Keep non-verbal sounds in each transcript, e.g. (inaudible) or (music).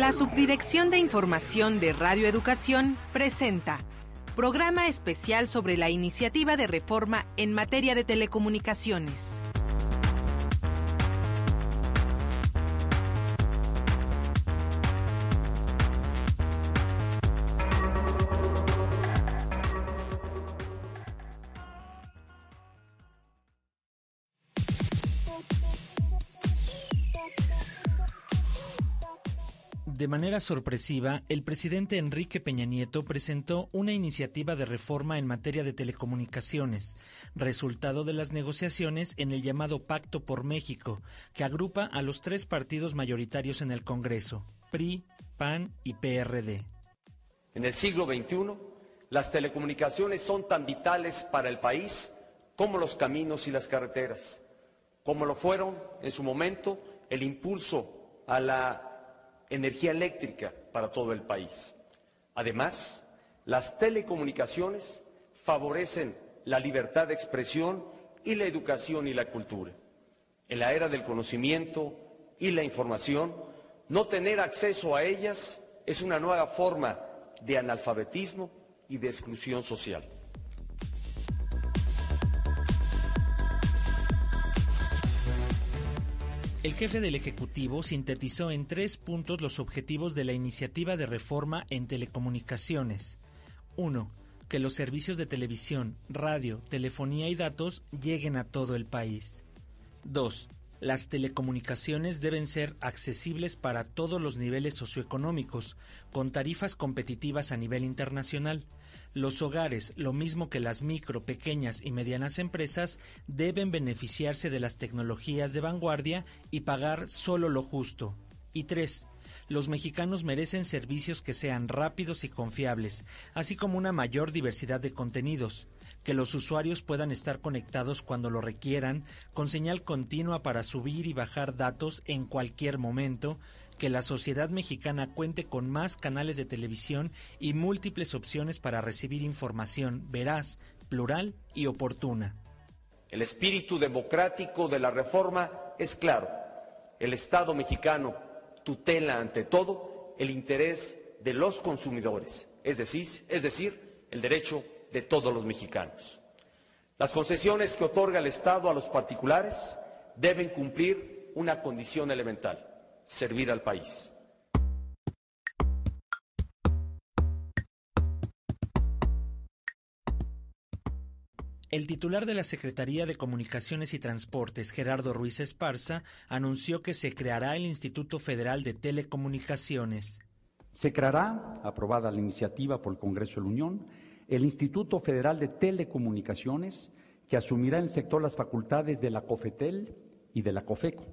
La Subdirección de Información de Radio Educación presenta programa especial sobre la iniciativa de reforma en materia de telecomunicaciones. Manera sorpresiva, el presidente Enrique Peña Nieto presentó una iniciativa de reforma en materia de telecomunicaciones, resultado de las negociaciones en el llamado Pacto por México, que agrupa a los tres partidos mayoritarios en el Congreso, PRI, PAN y PRD. En el siglo XXI, las telecomunicaciones son tan vitales para el país como los caminos y las carreteras, como lo fueron en su momento el impulso a la energía eléctrica para todo el país. Además, las telecomunicaciones favorecen la libertad de expresión y la educación y la cultura. En la era del conocimiento y la información, no tener acceso a ellas es una nueva forma de analfabetismo y de exclusión social. El jefe del Ejecutivo sintetizó en tres puntos los objetivos de la iniciativa de reforma en telecomunicaciones. 1. Que los servicios de televisión, radio, telefonía y datos lleguen a todo el país. 2 las telecomunicaciones deben ser accesibles para todos los niveles socioeconómicos, con tarifas competitivas a nivel internacional. Los hogares, lo mismo que las micro, pequeñas y medianas empresas, deben beneficiarse de las tecnologías de vanguardia y pagar solo lo justo. Y tres, los mexicanos merecen servicios que sean rápidos y confiables, así como una mayor diversidad de contenidos, que los usuarios puedan estar conectados cuando lo requieran, con señal continua para subir y bajar datos en cualquier momento, que la sociedad mexicana cuente con más canales de televisión y múltiples opciones para recibir información veraz, plural y oportuna. El espíritu democrático de la reforma es claro. El Estado mexicano tutela ante todo el interés de los consumidores, es decir, el derecho de todos los mexicanos. Las concesiones que otorga el Estado a los particulares deben cumplir una condición elemental, servir al país. El titular de la Secretaría de Comunicaciones y Transportes, Gerardo Ruiz Esparza, anunció que se creará el Instituto Federal de Telecomunicaciones. Se creará, aprobada la iniciativa por el Congreso de la Unión, el Instituto Federal de Telecomunicaciones, que asumirá en el sector las facultades de la COFETEL y de la COFECO.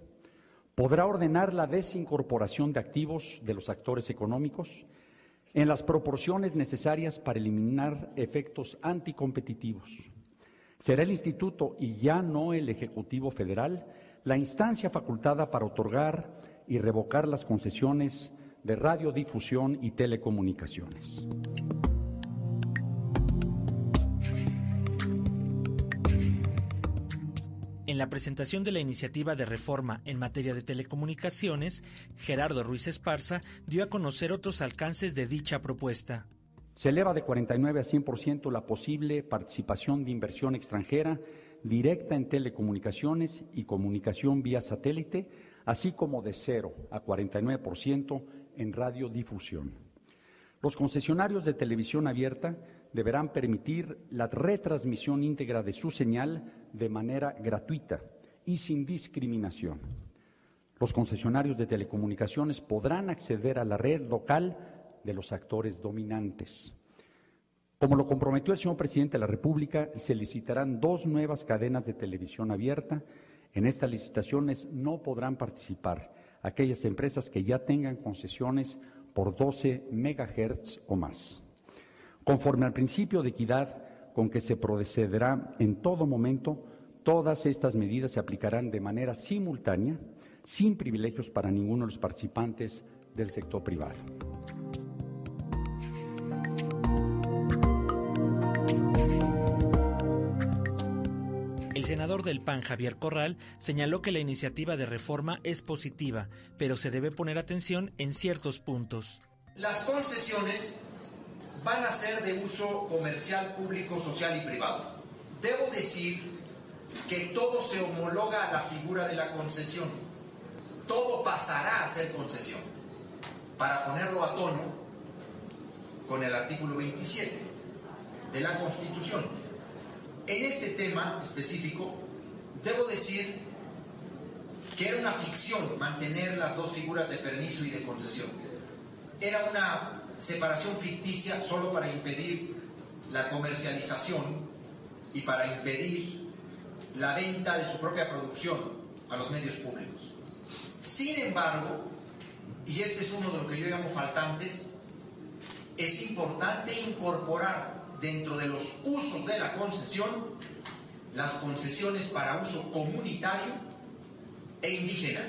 Podrá ordenar la desincorporación de activos de los actores económicos en las proporciones necesarias para eliminar efectos anticompetitivos. Será el Instituto y ya no el Ejecutivo Federal la instancia facultada para otorgar y revocar las concesiones de radiodifusión y telecomunicaciones. En la presentación de la iniciativa de reforma en materia de telecomunicaciones, Gerardo Ruiz Esparza dio a conocer otros alcances de dicha propuesta. Se eleva de 49 a 100% la posible participación de inversión extranjera directa en telecomunicaciones y comunicación vía satélite, así como de 0 a 49% en radiodifusión. Los concesionarios de televisión abierta deberán permitir la retransmisión íntegra de su señal de manera gratuita y sin discriminación. Los concesionarios de telecomunicaciones podrán acceder a la red local de los actores dominantes. Como lo comprometió el señor presidente de la República, se licitarán dos nuevas cadenas de televisión abierta. En estas licitaciones no podrán participar aquellas empresas que ya tengan concesiones por 12 megahertz o más. Conforme al principio de equidad con que se procederá en todo momento, todas estas medidas se aplicarán de manera simultánea, sin privilegios para ninguno de los participantes del sector privado. Senador del PAN, Javier Corral, señaló que la iniciativa de reforma es positiva, pero se debe poner atención en ciertos puntos. Las concesiones van a ser de uso comercial, público, social y privado. Debo decir que todo se homologa a la figura de la concesión. Todo pasará a ser concesión. Para ponerlo a tono con el artículo 27 de la Constitución. En este tema específico, debo decir que era una ficción mantener las dos figuras de permiso y de concesión. Era una separación ficticia solo para impedir la comercialización y para impedir la venta de su propia producción a los medios públicos. Sin embargo, y este es uno de los que yo llamo faltantes, es importante incorporar dentro de los usos de la concesión las concesiones para uso comunitario e indígena.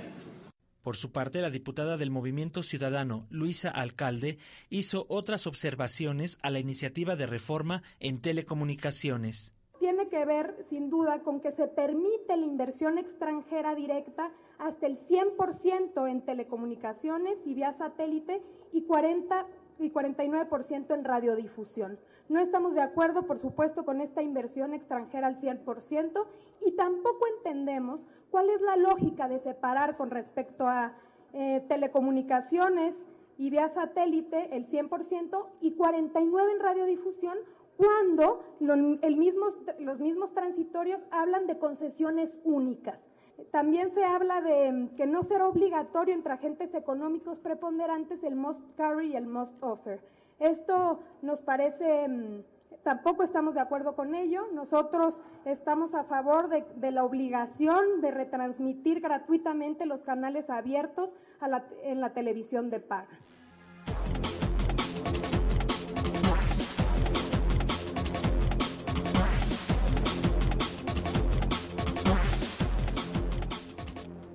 Por su parte, la diputada del Movimiento Ciudadano, Luisa Alcalde, hizo otras observaciones a la iniciativa de reforma en telecomunicaciones. Tiene que ver, sin duda, con que se permite la inversión extranjera directa hasta el 100% en telecomunicaciones y vía satélite y 40 y 49% en radiodifusión. No estamos de acuerdo, por supuesto, con esta inversión extranjera al 100% y tampoco entendemos cuál es la lógica de separar con respecto a eh, telecomunicaciones y vía satélite el 100% y 49% en radiodifusión cuando el mismo, los mismos transitorios hablan de concesiones únicas. También se habla de mm, que no será obligatorio entre agentes económicos preponderantes el must carry y el must offer. Esto nos parece, mm, tampoco estamos de acuerdo con ello. Nosotros estamos a favor de, la obligación de retransmitir gratuitamente los canales abiertos en la televisión de paga.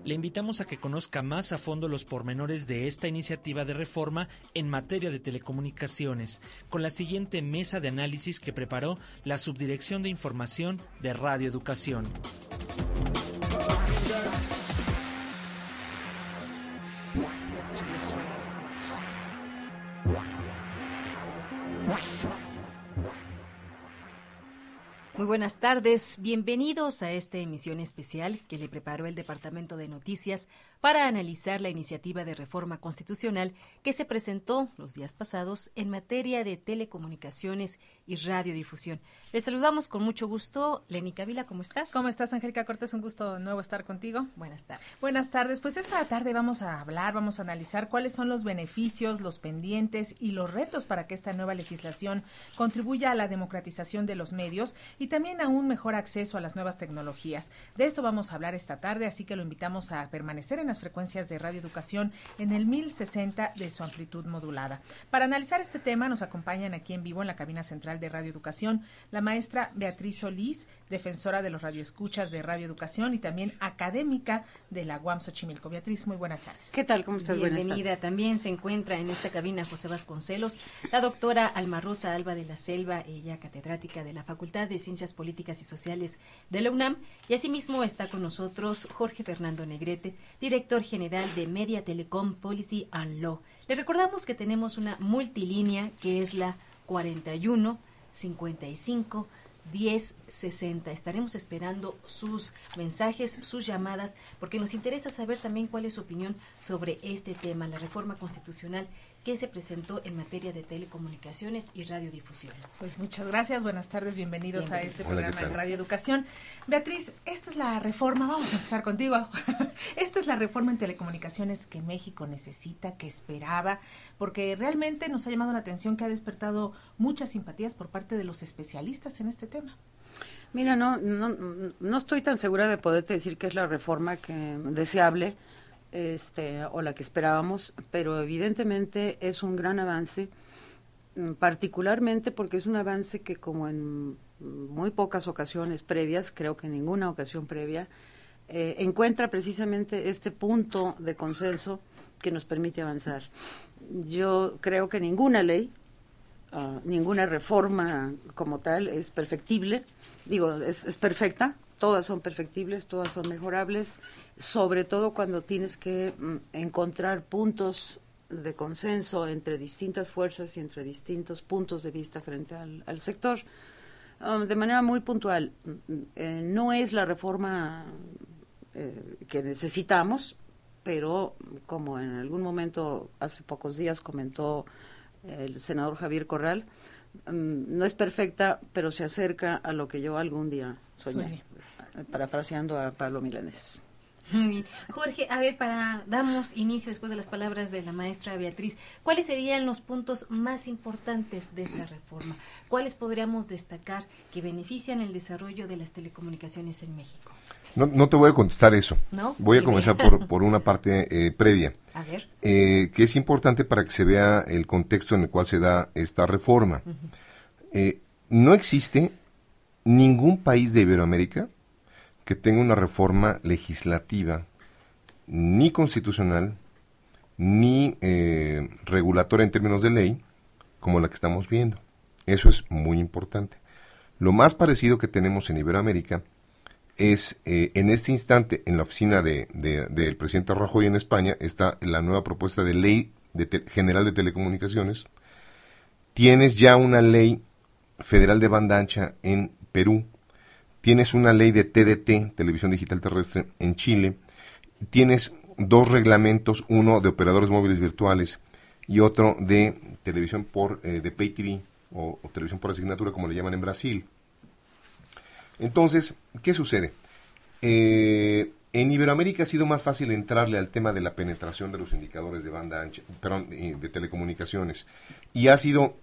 Le invitamos a que conozca más a fondo los pormenores de esta iniciativa de reforma en materia de telecomunicaciones, con la siguiente mesa de análisis que preparó la Subdirección de Información de Radio Educación. Muy buenas tardes, bienvenidos a esta emisión especial que le preparó el Departamento de Noticias para analizar la iniciativa de reforma constitucional que se presentó los días pasados en materia de telecomunicaciones y radiodifusión. Les saludamos con mucho gusto. Leni Cavila, ¿cómo estás? ¿Cómo estás, Angélica Cortés? Un gusto de nuevo estar contigo. Buenas tardes. Buenas tardes. Pues esta tarde vamos a hablar, vamos a analizar cuáles son los beneficios, los pendientes y los retos para que esta nueva legislación contribuya a la democratización de los medios y también a un mejor acceso a las nuevas tecnologías. De eso vamos a hablar esta tarde, así que lo invitamos a permanecer en frecuencias de Radio Educación en el 1060 de su amplitud modulada. Para analizar este tema nos acompañan aquí en vivo en la cabina central de Radio Educación la maestra Beatriz Solís, defensora de los radioescuchas de Radio Educación y también académica de la UAM Xochimilco. Beatriz, muy buenas tardes. ¿Qué tal? ¿Cómo estás? Bienvenida. También se encuentra en esta cabina José Vasconcelos, la doctora Alma Rosa Alba de la Selva, ella catedrática de la Facultad de Ciencias Políticas y Sociales de la UNAM, y asimismo está con nosotros Jorge Fernando Negrete, director general de Media Telecom Policy and Law. Le recordamos que tenemos una multilínea que es la 41 55 1060. Estaremos esperando sus mensajes, sus llamadas, porque nos interesa saber también cuál es su opinión sobre este tema, la reforma constitucional que se presentó en materia de telecomunicaciones y radiodifusión. Pues muchas gracias, buenas tardes, bienvenidos, a este programa de Radio Educación. Beatriz, esta es la reforma, vamos a empezar contigo. (laughs) esta es la reforma en telecomunicaciones que México necesita, que esperaba, porque realmente nos ha llamado la atención que ha despertado muchas simpatías por parte de los especialistas en este tema. Mira, no, no, no estoy tan segura de poderte decir que es la reforma que deseable este, o la que esperábamos, pero evidentemente es un gran avance, mm, particularmente porque es un avance que como en muy pocas ocasiones previas, creo que en ninguna ocasión previa, eh, encuentra precisamente este punto de consenso que nos permite avanzar. Yo creo que ninguna ley, ah, ninguna reforma como tal es perfectible, digo, es, es perfecta, todas son perfectibles, todas son mejorables, sobre todo cuando tienes que mm, encontrar puntos de consenso entre distintas fuerzas y entre distintos puntos de vista frente al, sector. Um, de manera muy puntual, mm, eh, no es la reforma eh, que necesitamos, pero como en algún momento, hace pocos días comentó el senador Javier Corral, mm, no es perfecta, pero se acerca a lo que yo algún día soñé, parafraseando a Pablo Milanés. Muy bien. Jorge, a ver, para damos inicio después de las palabras de la maestra Beatriz, ¿cuáles serían los puntos más importantes de esta reforma? ¿Cuáles podríamos destacar que benefician el desarrollo de las telecomunicaciones en México? No, no te voy a contestar eso. Voy a comenzar por, (laughs) por una parte eh, previa. A ver. Eh, que es importante para que se vea el contexto en el cual se da esta reforma. Eh, no existe ningún país de Iberoamérica que tenga una reforma legislativa ni constitucional ni eh, regulatoria en términos de ley como la que estamos viendo. Eso es muy importante. Lo más parecido que tenemos en Iberoamérica es, eh, en este instante, en la oficina del de, presidente Rajoy en España, está la nueva propuesta de ley general de telecomunicaciones. Tienes ya una ley federal de banda ancha en Perú, tienes una ley de TDT, Televisión Digital Terrestre, en Chile, tienes dos reglamentos, uno de operadores móviles virtuales y otro de televisión por eh, de pay TV o, televisión por asignatura, como le llaman en Brasil. Entonces, ¿qué sucede? Eh, en Iberoamérica ha sido más fácil entrarle al tema de la penetración de los indicadores de banda ancha, perdón, de telecomunicaciones. Y ha sido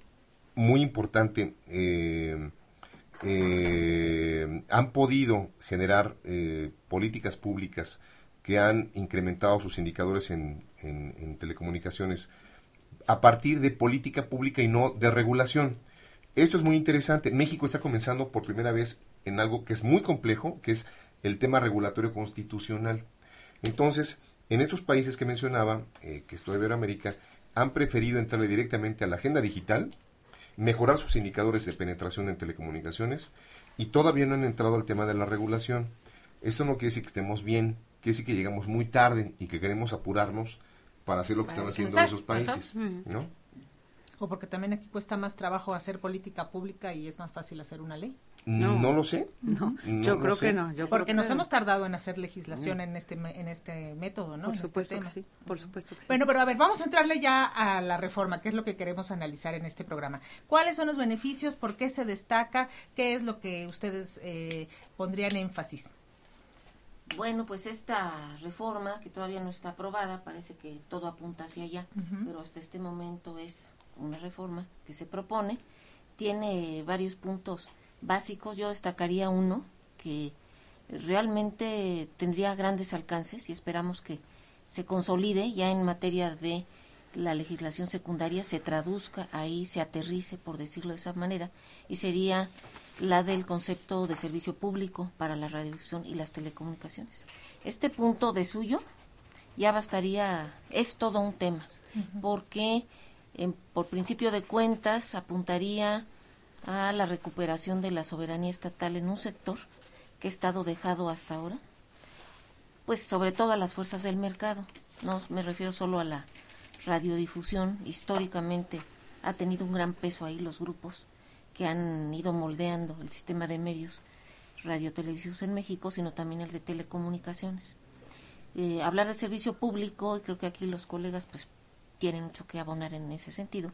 muy importante eh, eh, han podido generar eh, políticas públicas que han incrementado sus indicadores en, telecomunicaciones a partir de política pública y no de regulación. Esto es muy interesante. México está comenzando por primera vez en algo que es muy complejo, que es el tema regulatorio constitucional. Entonces, en estos países que mencionaba, eh, que estoy de Iberoamérica, han preferido entrarle directamente a la agenda digital, mejorar sus indicadores de penetración en telecomunicaciones y todavía no han entrado al tema de la regulación. Esto no quiere decir que estemos bien, quiere decir que llegamos muy tarde y que queremos apurarnos para hacer lo que están haciendo esos países, ¿no? O porque también aquí cuesta más trabajo hacer política pública y es más fácil hacer una ley. No, lo sé. No, yo creo que no. Porque nos hemos tardado en hacer legislación en este en este método, ¿no? Por este supuesto que sí. Por supuesto que sí. Bueno, pero a ver, vamos a entrarle ya a la reforma, que es lo que queremos analizar en este programa. ¿Cuáles son los beneficios? ¿Por qué se destaca? ¿Qué es lo que ustedes eh, pondrían énfasis? Bueno, pues esta reforma, que todavía no está aprobada, parece que todo apunta hacia allá, pero hasta este momento es una reforma que se propone, tiene varios puntos básicos, yo destacaría uno que realmente tendría grandes alcances y esperamos que se consolide ya en materia de la legislación secundaria, se traduzca ahí, se aterrice, por decirlo de esa manera, y sería la del concepto de servicio público para la radiodifusión y las telecomunicaciones. Este punto de suyo ya bastaría, es todo un tema, porque por principio de cuentas apuntaría a la recuperación de la soberanía estatal en un sector que ha estado dejado hasta ahora, pues sobre todo a las fuerzas del mercado. No me refiero solo a la radiodifusión, históricamente ha tenido un gran peso ahí los grupos que han ido moldeando el sistema de medios radiotelevisivos en México, sino también el de telecomunicaciones. Eh, hablar de servicio público, y creo que aquí los colegas pues tienen mucho que abonar en ese sentido,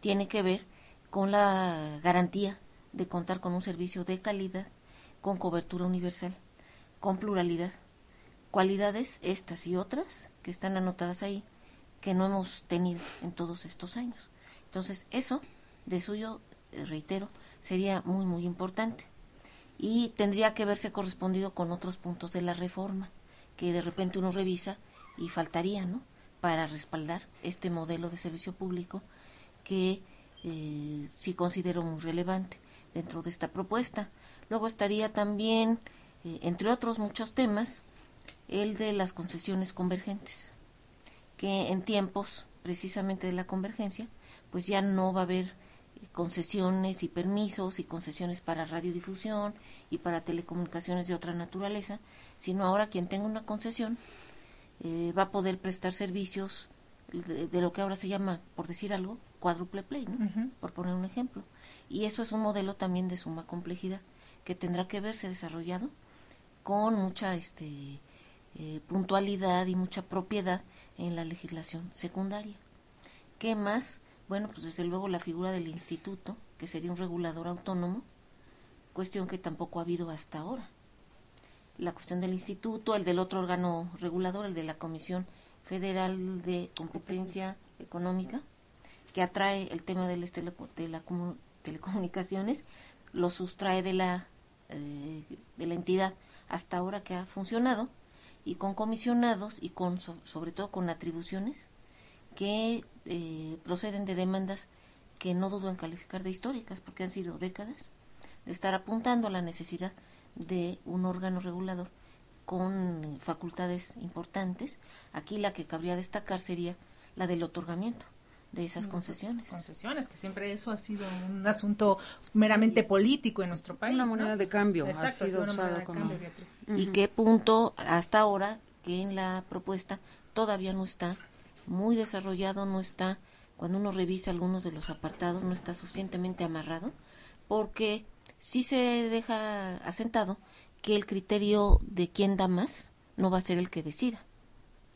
tiene que ver con la garantía de contar con un servicio de calidad, con cobertura universal, con pluralidad, cualidades estas y otras que están anotadas ahí que no hemos tenido en todos estos años. Entonces, eso, de suyo, eh, reitero, sería muy, muy importante. Y tendría que verse correspondido con otros puntos de la reforma, que de repente uno revisa y faltaría, ¿no? Para respaldar este modelo de servicio público que eh, sí considero muy relevante dentro de esta propuesta. Luego estaría también, eh, entre otros muchos temas, el de las concesiones convergentes, que en tiempos precisamente de la convergencia, pues ya no va a haber concesiones y permisos y concesiones para radiodifusión y para telecomunicaciones de otra naturaleza, sino ahora quien tenga una concesión eh, va a poder prestar servicios de, lo que ahora se llama, por decir algo, cuádruple play, ¿no? por poner un ejemplo. Y eso es un modelo también de suma complejidad que tendrá que verse desarrollado con mucha este, eh, puntualidad y mucha propiedad en la legislación secundaria. ¿Qué más? Bueno, pues desde luego la figura del instituto, que sería un regulador autónomo, cuestión que tampoco ha habido hasta ahora. La cuestión del instituto, el del otro órgano regulador, el de la Comisión Federal de Competencia Económica, que atrae el tema de las telecomunicaciones, lo sustrae de la, eh, de la entidad hasta ahora que ha funcionado, y con comisionados y con sobre todo con atribuciones que eh, proceden de demandas que no dudo en calificar de históricas, porque han sido décadas de estar apuntando a la necesidad de un órgano regulador con facultades importantes. Aquí la que cabría destacar sería la del otorgamiento de esas concesiones. Concesiones, que siempre eso ha sido un asunto meramente político en nuestro país. Una moneda de cambio. Exacto, ha sido una moneda de cambio, Y qué punto hasta ahora que en la propuesta todavía no está muy desarrollado, no está, cuando uno revisa algunos de los apartados, no está suficientemente amarrado, porque sí se deja asentado que el criterio de quién da más no va a ser el que decida,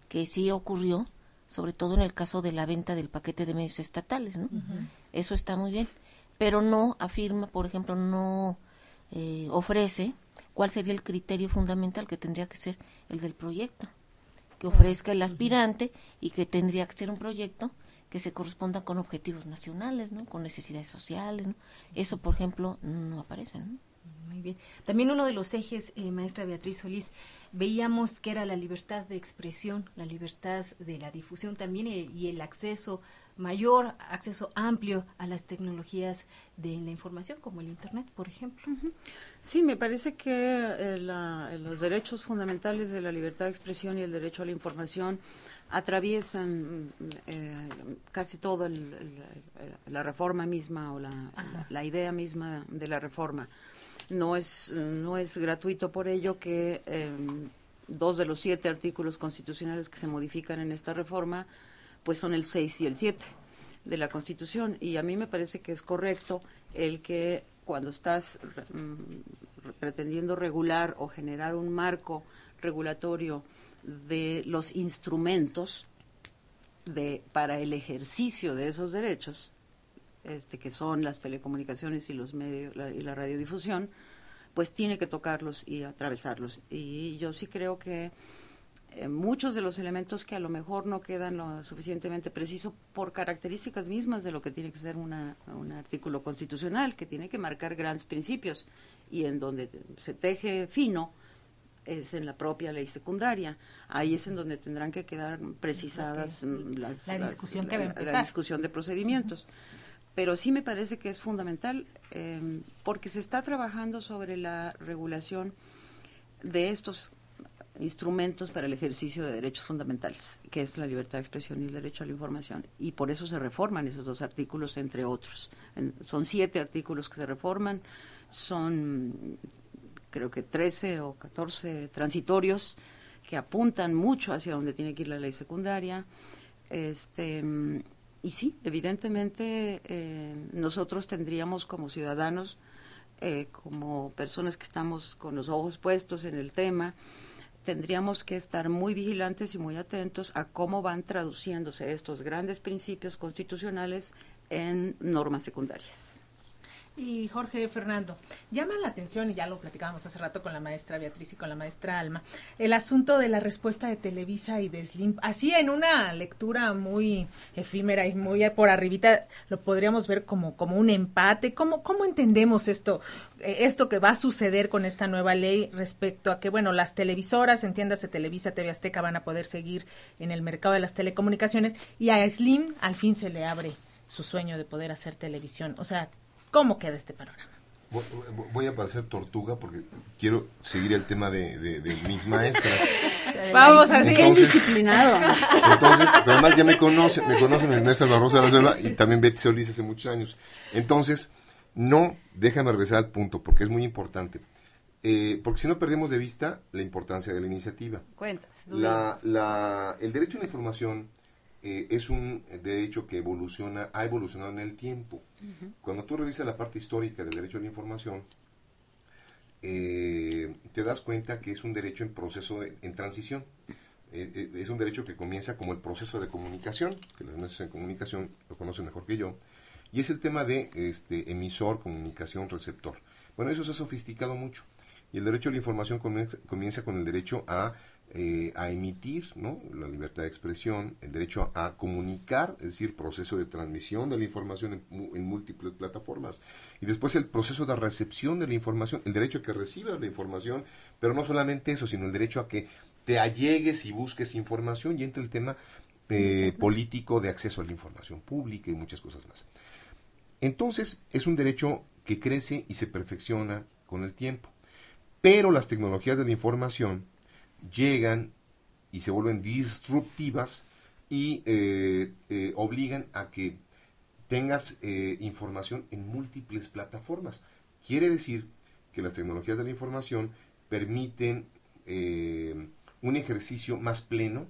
que sí ocurrió, sobre todo en el caso de la venta del paquete de medios estatales, ¿no? Eso está muy bien, pero no afirma, por ejemplo, no eh, ofrece cuál sería el criterio fundamental que tendría que ser el del proyecto que ofrezca el aspirante y que tendría que ser un proyecto que se corresponda con objetivos nacionales, ¿no? Con necesidades sociales, ¿no? Eso, por ejemplo, no aparece, ¿no? Muy bien. También uno de los ejes, eh, maestra Beatriz Solís, veíamos que era la libertad de expresión, la libertad de la difusión también eh, y el acceso mayor acceso amplio a las tecnologías de la información, como el Internet, por ejemplo. Sí, me parece que eh, los derechos fundamentales de la libertad de expresión y el derecho a la información atraviesan eh, casi todo la reforma misma o la, idea misma de la reforma. No es, no es gratuito por ello que em, dos de los siete artículos constitucionales que se modifican en esta reforma pues son el 6 y el 7 de la Constitución. Y a mí me parece que es correcto el que cuando estás mm, pretendiendo regular o generar un marco regulatorio de los instrumentos de, para el ejercicio de esos derechos, este, que son las telecomunicaciones y los medios y la radiodifusión, pues tiene que tocarlos y atravesarlos. Y yo sí creo que eh, muchos de los elementos que a lo mejor no quedan lo suficientemente precisos por características mismas de lo que tiene que ser una, un artículo constitucional, que tiene que marcar grandes principios y en donde se teje fino es en la propia ley secundaria. Ahí es en donde tendrán que quedar precisadas las, la discusión que La, discusión de procedimientos. Pero sí me parece que es fundamental eh, porque se está trabajando sobre la regulación de estos instrumentos para el ejercicio de derechos fundamentales, que es la libertad de expresión y el derecho a la información. Y por eso se reforman esos dos artículos, entre otros. son siete artículos que se reforman, son creo que 13 o 14 transitorios que apuntan mucho hacia donde tiene que ir la ley secundaria. Este, y sí, evidentemente eh, nosotros tendríamos como ciudadanos, eh, como personas que estamos con los ojos puestos en el tema, tendríamos que estar muy vigilantes y muy atentos a cómo van traduciéndose estos grandes principios constitucionales en normas secundarias. Y Jorge Fernando, llama la atención, y ya lo platicábamos hace rato con la maestra Beatriz y con la maestra Alma, el asunto de la respuesta de Televisa y de Slim. Así en una lectura muy efímera y muy por arribita, lo podríamos ver como, como un empate. ¿Cómo, ¿Cómo entendemos esto, eh, esto que va a suceder con esta nueva ley respecto a que, bueno, las televisoras, entiéndase Televisa, TV Azteca, van a poder seguir en el mercado de las telecomunicaciones y a Slim al fin se le abre su sueño de poder hacer televisión? O sea, ¿Cómo queda este panorama? Voy a parecer tortuga porque quiero seguir el tema de, mis maestras. (laughs) Vamos a seguir disciplinado. Entonces, pero además ya me conoce, me conocen mi maestra La Rosa de la Selva y también Betty Solís hace muchos años. Entonces, no, déjame regresar al punto porque es muy importante. Eh, porque si no perdemos de vista la importancia de la iniciativa. Cuentas. La, la, el derecho a la información eh, es un derecho que evoluciona, ha evolucionado en el tiempo. Cuando tú revisas la parte histórica del derecho a la información, eh, te das cuenta que es un derecho en proceso de, en transición. es un derecho que comienza como el proceso de comunicación, que las mesas en comunicación lo conocen mejor que yo, y es el tema de este, emisor, comunicación, receptor. Bueno, eso se ha sofisticado mucho. Y el derecho a la información comienza, con el derecho a, eh, a emitir, ¿no? la libertad de expresión, el derecho a, comunicar, es decir, proceso de transmisión de la información en, múltiples plataformas. Y después el proceso de recepción de la información, el derecho a que reciba la información, pero no solamente eso, sino el derecho a que te allegues y busques información y entra el tema eh, político de acceso a la información pública y muchas cosas más. Entonces, es un derecho que crece y se perfecciona con el tiempo. Pero las tecnologías de la información llegan y se vuelven disruptivas y eh, eh, obligan a que tengas eh, información en múltiples plataformas. Quiere decir que las tecnologías de la información permiten un ejercicio más pleno,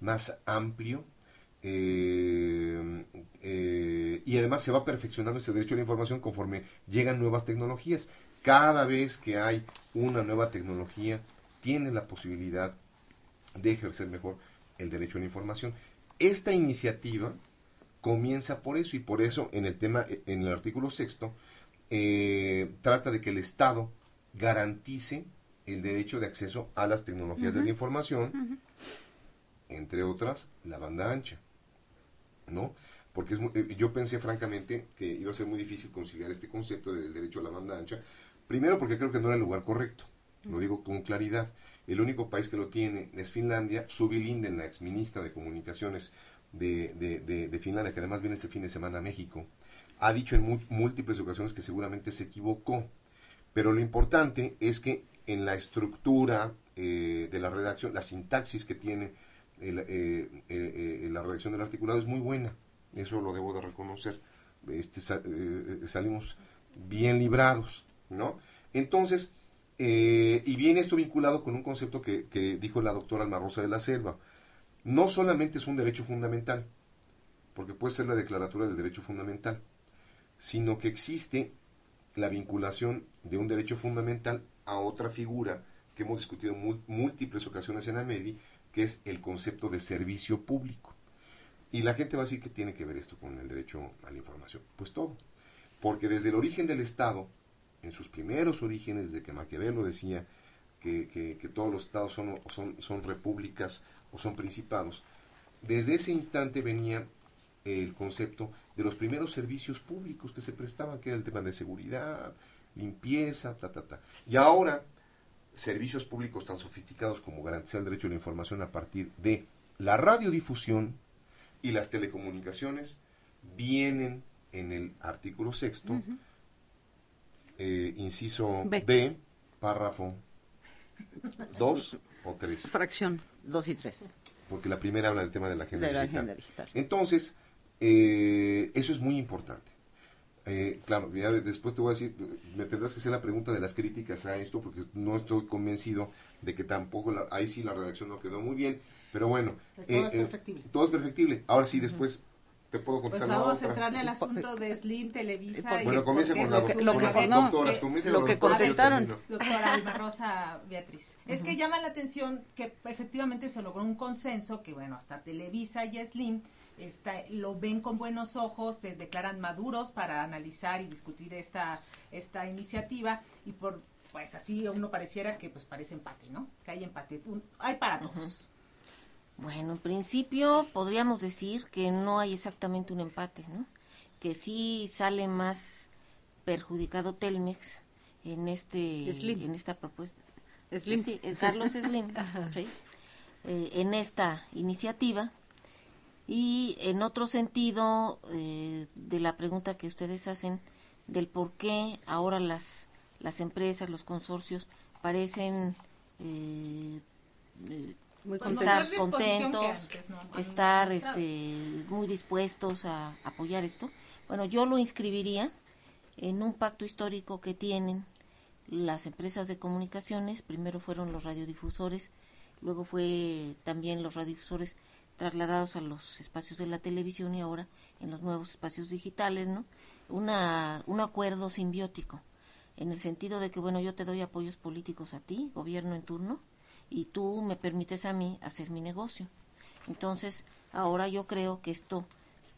más amplio, y además se va perfeccionando ese derecho a la información conforme llegan nuevas tecnologías. Cada vez que hay una nueva tecnología, tiene la posibilidad de ejercer mejor el derecho a la información. Esta iniciativa comienza por eso y por eso en el tema, en el artículo sexto, eh, trata de que el Estado garantice el derecho de acceso a las tecnologías de la información, entre otras, la banda ancha, ¿no? Porque es eh, yo pensé francamente que iba a ser muy difícil conciliar este concepto del derecho a la banda ancha, Primero porque creo que no era el lugar correcto, lo digo con claridad. El único país que lo tiene es Finlandia. Subi Linden, la ex ministra de Comunicaciones de, de, Finlandia, que además viene este fin de semana a México, ha dicho en múltiples ocasiones que seguramente se equivocó. Pero lo importante es que en la estructura eh, de la redacción, la sintaxis que tiene eh, eh, la redacción del articulado es muy buena. Eso lo debo de reconocer. Este, salimos bien librados. ¿no? Entonces, eh, y viene esto vinculado con un concepto que, dijo la doctora Alma Rosa de la Selva. No solamente es un derecho fundamental, porque puede ser la declaratura del derecho fundamental, sino que existe la vinculación de un derecho fundamental a otra figura que hemos discutido en múltiples ocasiones en la MEDI, que es el concepto de servicio público. Y la gente va a decir que tiene que ver esto con el derecho a la información. Pues todo. Porque desde el origen del Estado, en sus primeros orígenes, de que Maquiavelo decía que, que, todos los estados son, son, son repúblicas o son principados, desde ese instante venía el concepto de los primeros servicios públicos que se prestaban, que era el tema de seguridad, limpieza, ta, ta, ta. Y ahora, servicios públicos tan sofisticados como garantizar el derecho a la información a partir de la radiodifusión y las telecomunicaciones vienen en el artículo sexto eh, inciso B. párrafo 2 o 3. Fracción 2 y 3. Porque la primera habla del tema de la agenda, digital. Entonces, eh, eso es muy importante. Eh, claro, ya después te voy a decir, me tendrás que hacer la pregunta de las críticas a esto, porque no estoy convencido de que tampoco, ahí sí la redacción no quedó muy bien, pero bueno. Pues todo es perfectible. Todo es perfectible. Ahora sí, después te puedo pues contestar. Pues vamos a entrarle al asunto de Slim, Televisa. Bueno, comience con, lo, que, lo que, no, lo que contestaron. Doctora Alma Rosa Beatriz. Es que llama la atención que efectivamente se logró un consenso que, bueno, hasta Televisa y Slim está, lo ven con buenos ojos, se declaran maduros para analizar y discutir esta, esta iniciativa y por pues así uno pareciera que pues parece empate, ¿no? Que hay empate, hay para todos. Bueno, en principio podríamos decir que no hay exactamente un empate, ¿no? Que sí sale más perjudicado Telmex en este en esta propuesta. Slim. Sí, Carlos (laughs) Slim, eh, en esta iniciativa y en otro sentido eh, de la pregunta que ustedes hacen del por qué ahora las las empresas, los consorcios parecen eh, muy estar contentos, estar este, muy dispuestos a apoyar esto. Bueno, yo lo inscribiría en un pacto histórico que tienen las empresas de comunicaciones, primero fueron los radiodifusores, luego fue también los radiodifusores trasladados a los espacios de la televisión y ahora en los nuevos espacios digitales, ¿no? Una, un acuerdo simbiótico, en el sentido de que, bueno, yo te doy apoyos políticos a ti, gobierno en turno, y tú me permites a mí hacer mi negocio. Entonces, ahora yo creo que esto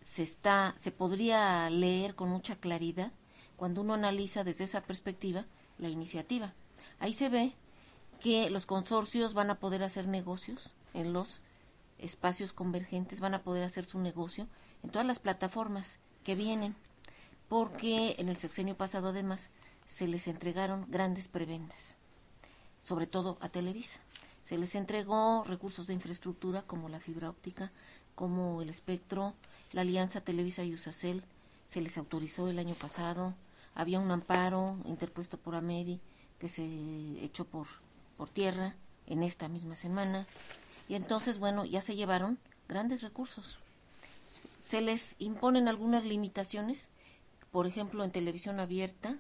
se está, se podría leer con mucha claridad cuando uno analiza desde esa perspectiva la iniciativa. Ahí se ve que los consorcios van a poder hacer negocios en los espacios convergentes, van a poder hacer su negocio en todas las plataformas que vienen, porque en el sexenio pasado además se les entregaron grandes prebendas, sobre todo a Televisa. Se les entregó recursos de infraestructura como la fibra óptica, como el espectro, la alianza Televisa y Usacel, se les autorizó el año pasado, había un amparo interpuesto por Ameri que se echó por, por tierra en esta misma semana. Y entonces, bueno, ya se llevaron grandes recursos. Se les imponen algunas limitaciones, por ejemplo, en televisión abierta,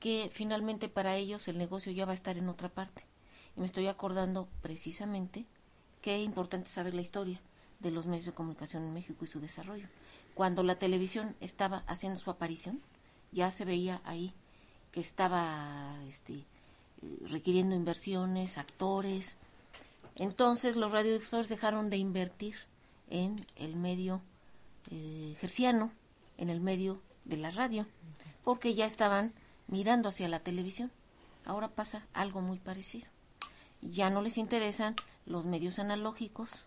que finalmente para ellos el negocio ya va a estar en otra parte. Y me estoy acordando precisamente es importante saber la historia de los medios de comunicación en México y su desarrollo. Cuando la televisión estaba haciendo su aparición, ya se veía ahí que estaba este, eh, requiriendo inversiones, actores. Entonces los radiodifusores dejaron de invertir en el medio eh, en el medio de la radio, porque ya estaban mirando hacia la televisión. Ahora pasa algo muy parecido. Ya no les interesan los medios analógicos,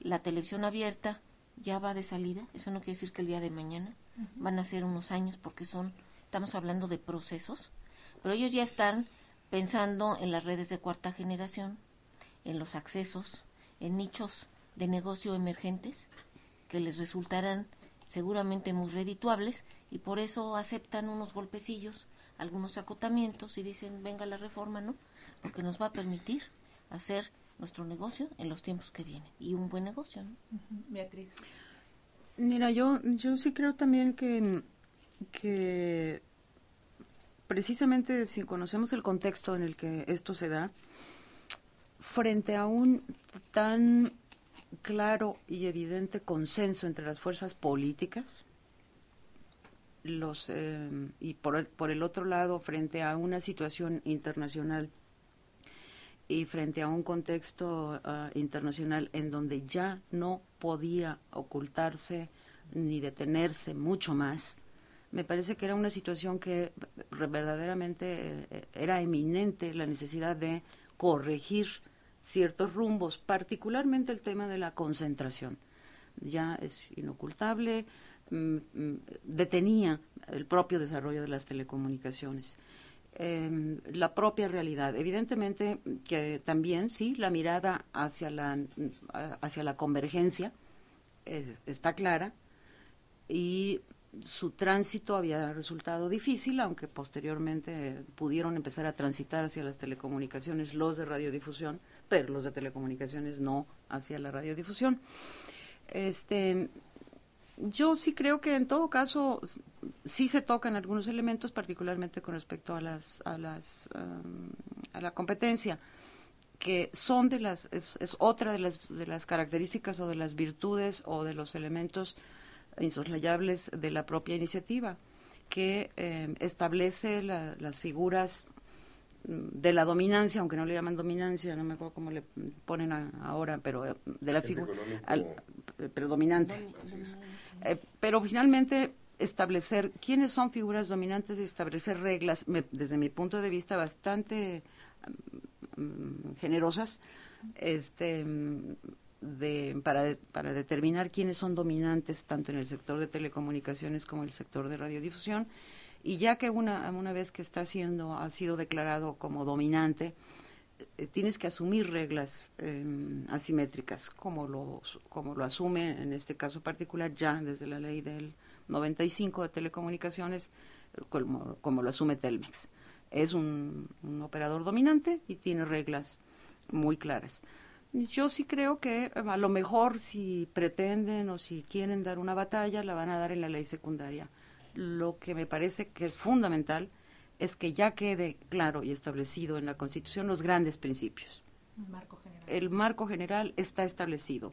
la televisión abierta ya va de salida, eso no quiere decir que el día de mañana van a ser unos años porque son, estamos hablando de procesos, pero ellos ya están pensando en las redes de cuarta generación, en los accesos, en nichos de negocio emergentes que les resultarán seguramente muy redituables y por eso aceptan unos golpecillos, algunos acotamientos y dicen venga la reforma, ¿no? Porque nos va a permitir hacer nuestro negocio en los tiempos que vienen y un buen negocio, ¿no? Beatriz. Mira, yo, yo sí creo también que, que precisamente si conocemos el contexto en el que esto se da, frente a un tan claro y evidente consenso entre las fuerzas políticas, los eh, y por el, por el otro lado frente a una situación internacional y frente a un contexto ah, internacional en donde ya no podía ocultarse ni detenerse mucho más, me parece que era una situación que verdaderamente eh, era eminente la necesidad de corregir ciertos rumbos, particularmente el tema de la concentración. Ya es inocultable, mm, mm, detenía el propio desarrollo de las telecomunicaciones. Em, la propia realidad. Evidentemente que también, sí, la mirada hacia la, hacia la convergencia eh, está clara y su tránsito había resultado difícil, aunque posteriormente pudieron empezar a transitar hacia las telecomunicaciones los de radiodifusión, pero los de telecomunicaciones no hacia la radiodifusión. Este, yo sí creo que en todo caso sí se tocan algunos elementos, particularmente con respecto a las a las a la competencia, que son de las es, otra de las de las características o de las virtudes o de los elementos insoslayables de la propia iniciativa, que eh, establece las figuras de la dominancia, aunque no le llaman dominancia, no me acuerdo cómo le ponen ahora, pero eh, de la figura predominante. Eh, pero finalmente establecer quiénes son figuras dominantes y establecer reglas, desde mi punto de vista, bastante mm, generosas, este, de, para, para determinar quiénes son dominantes tanto en el sector de telecomunicaciones como en el sector de radiodifusión. Y ya que una, una vez que está siendo, ha sido declarado como dominante, tienes que asumir reglas em, asimétricas, como lo, como lo asume en este caso particular ya desde la ley del 95 de telecomunicaciones, como, como lo asume Telmex. Es un, operador dominante y tiene reglas muy claras. Yo sí creo que a lo mejor si pretenden o si quieren dar una batalla, la van a dar en la ley secundaria. Lo que me parece que es fundamental es que ya quede claro y establecido en la Constitución los grandes principios. El marco general. El marco general está establecido.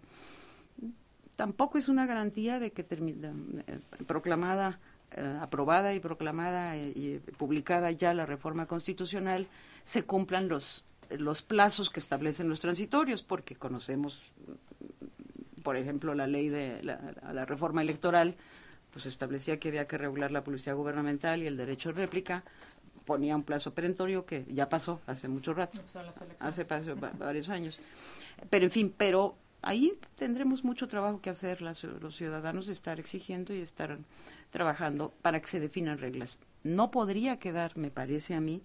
Tampoco es una garantía de que termine, eh, proclamada, eh, aprobada y proclamada y publicada ya la reforma constitucional se cumplan los los plazos que establecen los transitorios, porque conocemos, por ejemplo, la ley de la, reforma electoral, pues establecía que había que regular la publicidad gubernamental y el derecho de réplica, ponía un plazo perentorio que ya pasó hace mucho rato, hace varios años. Pero en fin, pero ahí tendremos mucho trabajo que hacer los ciudadanos de estar exigiendo y estar trabajando para que se definan reglas. No podría quedar, me parece a mí,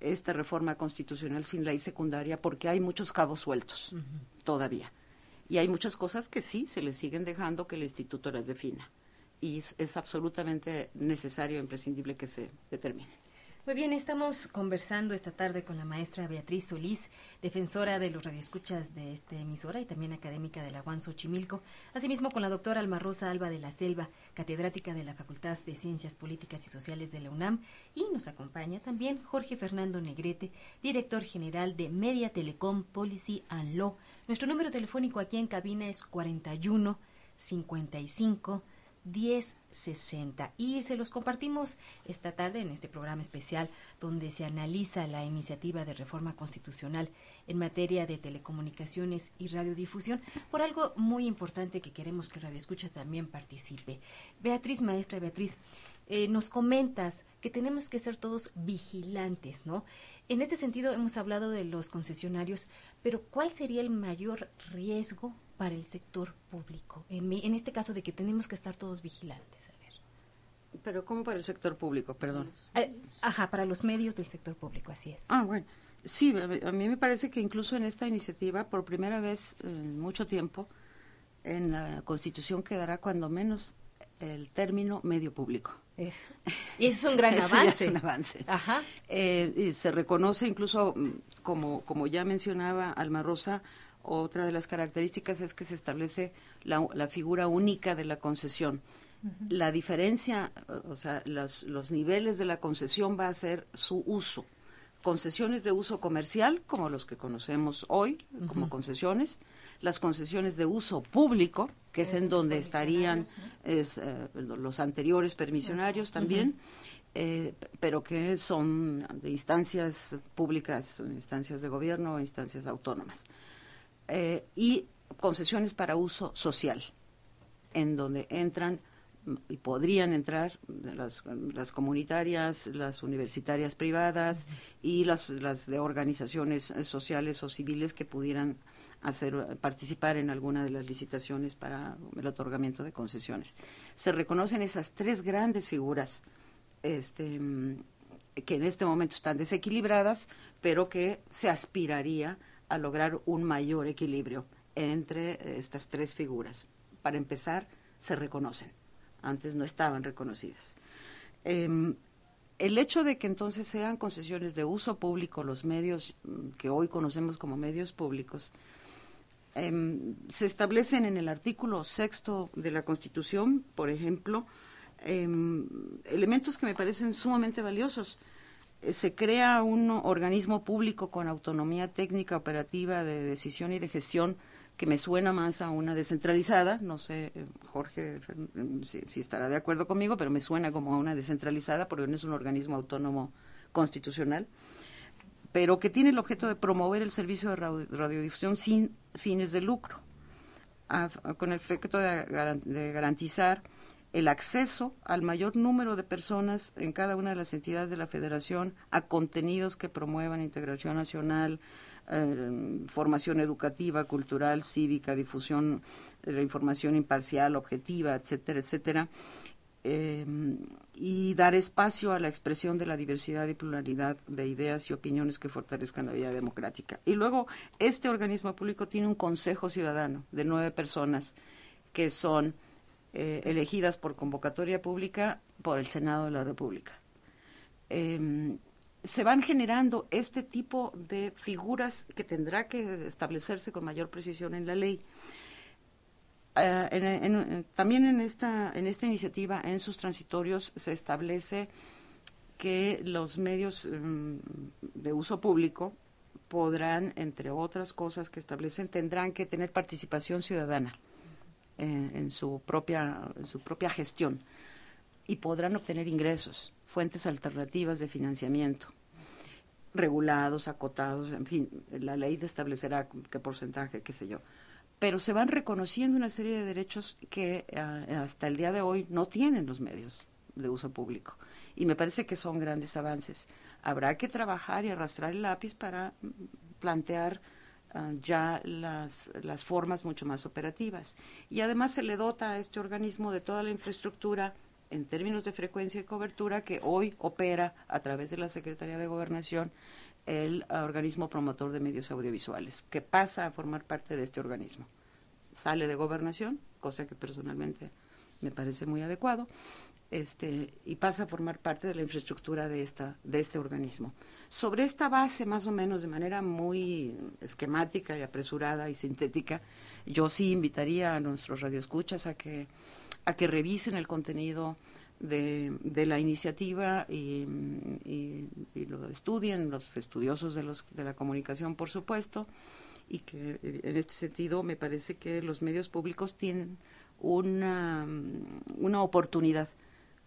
esta reforma constitucional sin ley secundaria porque hay muchos cabos sueltos todavía. Y hay muchas cosas que sí se le siguen dejando que el instituto las defina. Y es, es absolutamente necesario e imprescindible que se determinen. Muy bien, estamos conversando esta tarde con la maestra Beatriz Solís, defensora de los radioescuchas de esta emisora y también académica de la UAN Xochimilco, asimismo con la doctora Alma Rosa Alba de la Selva, catedrática de la Facultad de Ciencias Políticas y Sociales de la UNAM, y nos acompaña también Jorge Fernando Negrete, director general de Media Telecom Policy and Law. Nuestro número telefónico aquí en cabina es 41 55 1060 y se los compartimos esta tarde en este programa especial donde se analiza la iniciativa de reforma constitucional en materia de telecomunicaciones y radiodifusión por algo muy importante que queremos que Radio Escucha también participe. Beatriz, maestra Beatriz, eh, nos comentas que tenemos que ser todos vigilantes, ¿no? En este sentido hemos hablado de los concesionarios, pero ¿cuál sería el mayor riesgo para el sector público? En, en este caso de que tenemos que estar todos vigilantes. A ver. Pero ¿cómo para el sector público? Perdón. Eh, ajá, para los medios del sector público, así es. Ah, bueno. Sí, a mí me parece que incluso en esta iniciativa, por primera vez en mucho tiempo, en la Constitución quedará cuando menos el término medio público. Eso. Y eso es un gran (laughs) avance. es un avance. Ajá. Eh, se reconoce incluso, mm, como, como ya mencionaba Alma Rosa, otra de las características es que se establece la, la figura única de la concesión. La diferencia, o sea, los, los niveles de la concesión va a ser su uso. Concesiones de uso comercial, como los que conocemos hoy, como concesiones, las concesiones de uso público, que es en donde estarían es, eh, los anteriores permisionarios también, eh, pero que son de instancias públicas, instancias de gobierno, instancias autónomas. Eh, y concesiones para uso social, en donde entran y podrían entrar las, las comunitarias, las universitarias privadas y las, de organizaciones sociales o civiles que pudieran hacer participar en alguna de las licitaciones para el otorgamiento de concesiones. Se reconocen esas tres grandes figuras este, que en este momento están desequilibradas, pero que se aspiraría a lograr un mayor equilibrio entre estas tres figuras. Para empezar, se reconocen. Antes no estaban reconocidas. Em, el hecho de que entonces sean concesiones de uso público los medios mm, que hoy conocemos como medios públicos, em, se establecen en el artículo sexto de la Constitución, por ejemplo, em, elementos que me parecen sumamente valiosos. Eh, se crea un organismo público con autonomía técnica, operativa, de decisión y de gestión que me suena más a una descentralizada, no sé, eh, Jorge, si, estará de acuerdo conmigo, pero me suena como a una descentralizada porque no es un organismo autónomo constitucional, pero que tiene el objeto de promover el servicio de radiodifusión sin fines de lucro, con el efecto de garantizar el acceso al mayor número de personas en cada una de las entidades de la federación a contenidos que promuevan integración nacional, eh, formación educativa, cultural, cívica, difusión de la información imparcial, objetiva, etcétera, etcétera, eh, y dar espacio a la expresión de la diversidad y pluralidad de ideas y opiniones que fortalezcan la vida democrática. Y luego, este organismo público tiene un consejo ciudadano de nueve personas que son eh, elegidas por convocatoria pública por el Senado de la República. Em, se van generando este tipo de figuras que tendrá que establecerse con mayor precisión en la ley. Eh, también en esta, en esta iniciativa, en sus transitorios, se establece que los medios mm, de uso público podrán, entre otras cosas que establecen, tendrán que tener participación ciudadana en, su propia, su propia gestión y podrán obtener ingresos, fuentes alternativas de financiamiento, regulados, acotados, en fin, la ley establecerá qué porcentaje, qué sé yo. Pero se van reconociendo una serie de derechos que eh, hasta el día de hoy no tienen los medios de uso público. Y me parece que son grandes avances. Habrá que trabajar y arrastrar el lápiz para mm, plantear ah, ya las, las formas mucho más operativas. Y además se le dota a este organismo de toda la infraestructura en términos de frecuencia y cobertura que hoy opera a través de la Secretaría de Gobernación el organismo promotor de medios audiovisuales, que pasa a formar parte de este organismo. Sale de gobernación, cosa que personalmente me parece muy adecuado, este, y pasa a formar parte de la infraestructura de, esta, de este organismo. Sobre esta base, más o menos de manera muy esquemática y apresurada y sintética, yo sí invitaría a nuestros radioescuchas a que a que revisen el contenido de, de la iniciativa y, lo estudien los estudiosos de, los, de la comunicación, por supuesto, y que en este sentido me parece que los medios públicos tienen una, una oportunidad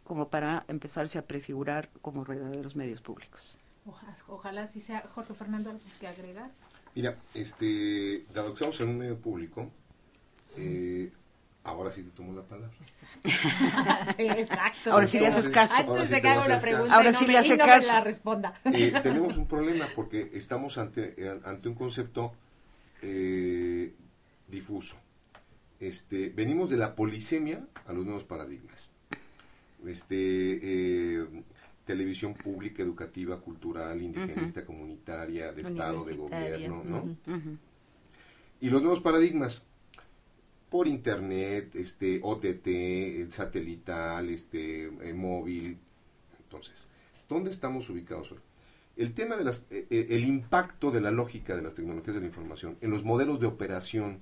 como para empezarse a prefigurar como verdaderos medios públicos. Ojalá, ojalá así sea. Jorge Fernando, ¿algo que agregar? Mira, este, dado que estamos en un medio público, eh, Ahora sí te tomo la palabra. Exacto. (laughs) Ahora sí le haces caso. Antes de que haga una pregunta, ahora sí le hace caso. la responda. Eh, tenemos un problema porque estamos ante, ante un concepto eh, difuso. Este, venimos de la polisemia a los nuevos paradigmas. Este, televisión pública, educativa, cultural, indigenista, comunitaria, de Estado, de gobierno, ¿no? Y los nuevos paradigmas por internet, este, OTT, satelital, este, eh, móvil. Entonces, ¿dónde estamos ubicados hoy? El tema de las, eh, eh, el impacto de la lógica de las tecnologías de la información en los modelos de operación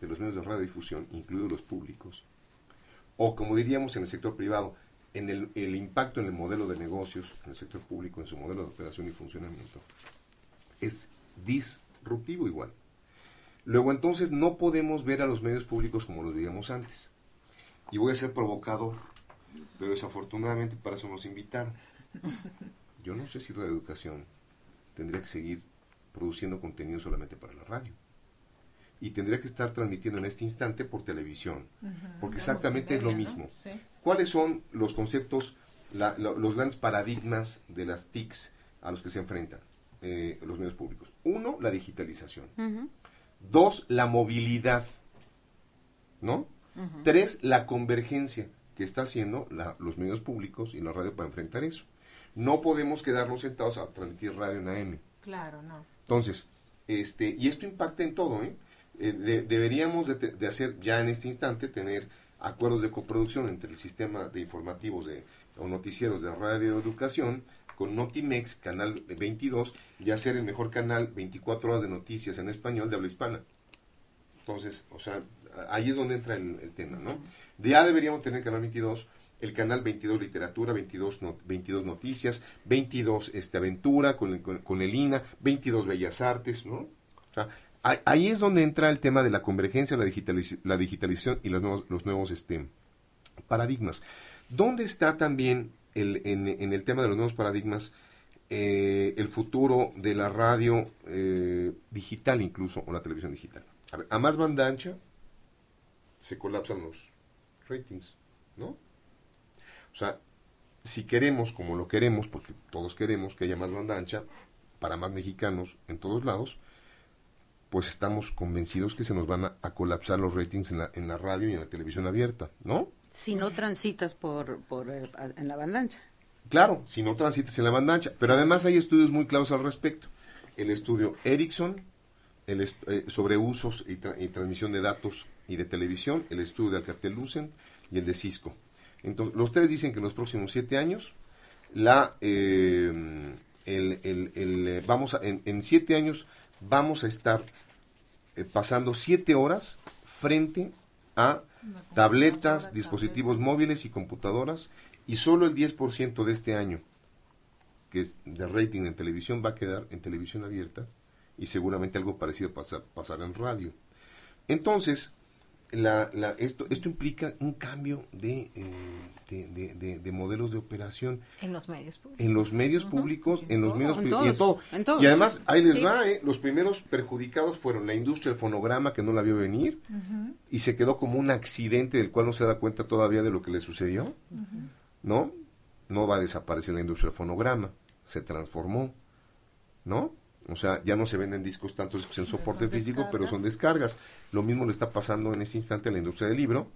de los medios de radiodifusión, incluidos los públicos, o como diríamos en el sector privado, en el, impacto en el modelo de negocios, en el sector público, en su modelo de operación y funcionamiento, es disruptivo igual. Luego entonces no podemos ver a los medios públicos como los veíamos antes. Y voy a ser provocador, pero desafortunadamente para eso nos invitaron. Yo no sé si la educación tendría que seguir produciendo contenido solamente para la radio. Y tendría que estar transmitiendo en este instante por televisión. Porque exactamente es lo mismo. ¿Cuáles son los conceptos, los grandes paradigmas de las TICs a los que se enfrentan eh, los medios públicos? Uno, la digitalización. Dos, la movilidad. ¿No? Tres, la convergencia que está haciendo los medios públicos y la radio para enfrentar eso. No podemos quedarnos sentados a transmitir radio en AM. Claro, no. Entonces, este, y esto impacta en todo, ¿eh? Eh deberíamos de, hacer ya en este instante tener acuerdos de coproducción entre el sistema de informativos de, o noticieros de radio educación con Notimex, canal 22, y hacer el mejor canal 24 horas de noticias en español de habla hispana. Entonces, o sea, ahí es donde entra el, tema, ¿no? Ya deberíamos tener canal 22, el canal 22 literatura, 22, 22 noticias, 22 este, aventura con el, con, el INA, 22 bellas artes, ¿no? O sea, ahí es donde entra el tema de la convergencia, la, la digitalización y los nuevos, los nuevos este, paradigmas. ¿Dónde está también en, el tema de los nuevos paradigmas, eh, el futuro de la radio eh, digital incluso, o la televisión digital. A, más banda ancha se colapsan los ratings, ¿no? O sea, si queremos, como lo queremos, porque todos queremos que haya más banda ancha, para más mexicanos en todos lados, pues estamos convencidos que se nos van a, colapsar los ratings en la, en la radio y en la televisión abierta, ¿no? Si no transitas por, por eh, en la bandancha. Claro, si no transitas en la bandancha. Pero además hay estudios muy claros al respecto. El estudio Ericsson el eh, sobre usos y, transmisión de datos y de televisión, el estudio de Alcatel-Lucent y el de Cisco. Entonces, los tres dicen que en los próximos siete años, la, eh, el, el, vamos a, en, en, siete años vamos a estar pasando siete horas frente a tabletas, dispositivos móviles y computadoras y solo el 10% de este año, que es de rating en televisión, va a quedar en televisión abierta y seguramente algo parecido pasar, pasará en radio. Entonces, la, la, esto, esto implica un cambio de, eh, de, de, de, modelos de operación. En los medios públicos. En los medios públicos, en, los medios y en todo. Y además, ahí les va, ¿eh? los primeros perjudicados fueron la industria del fonograma, que no la vio venir, y se quedó como un accidente del cual no se da cuenta todavía de lo que le sucedió. ¿No? No va a desaparecer la industria del fonograma, se transformó. ¿No? O sea, ya no se venden discos tantos en soporte físico, pero son descargas. Lo mismo le está pasando en este instante a la industria del libro,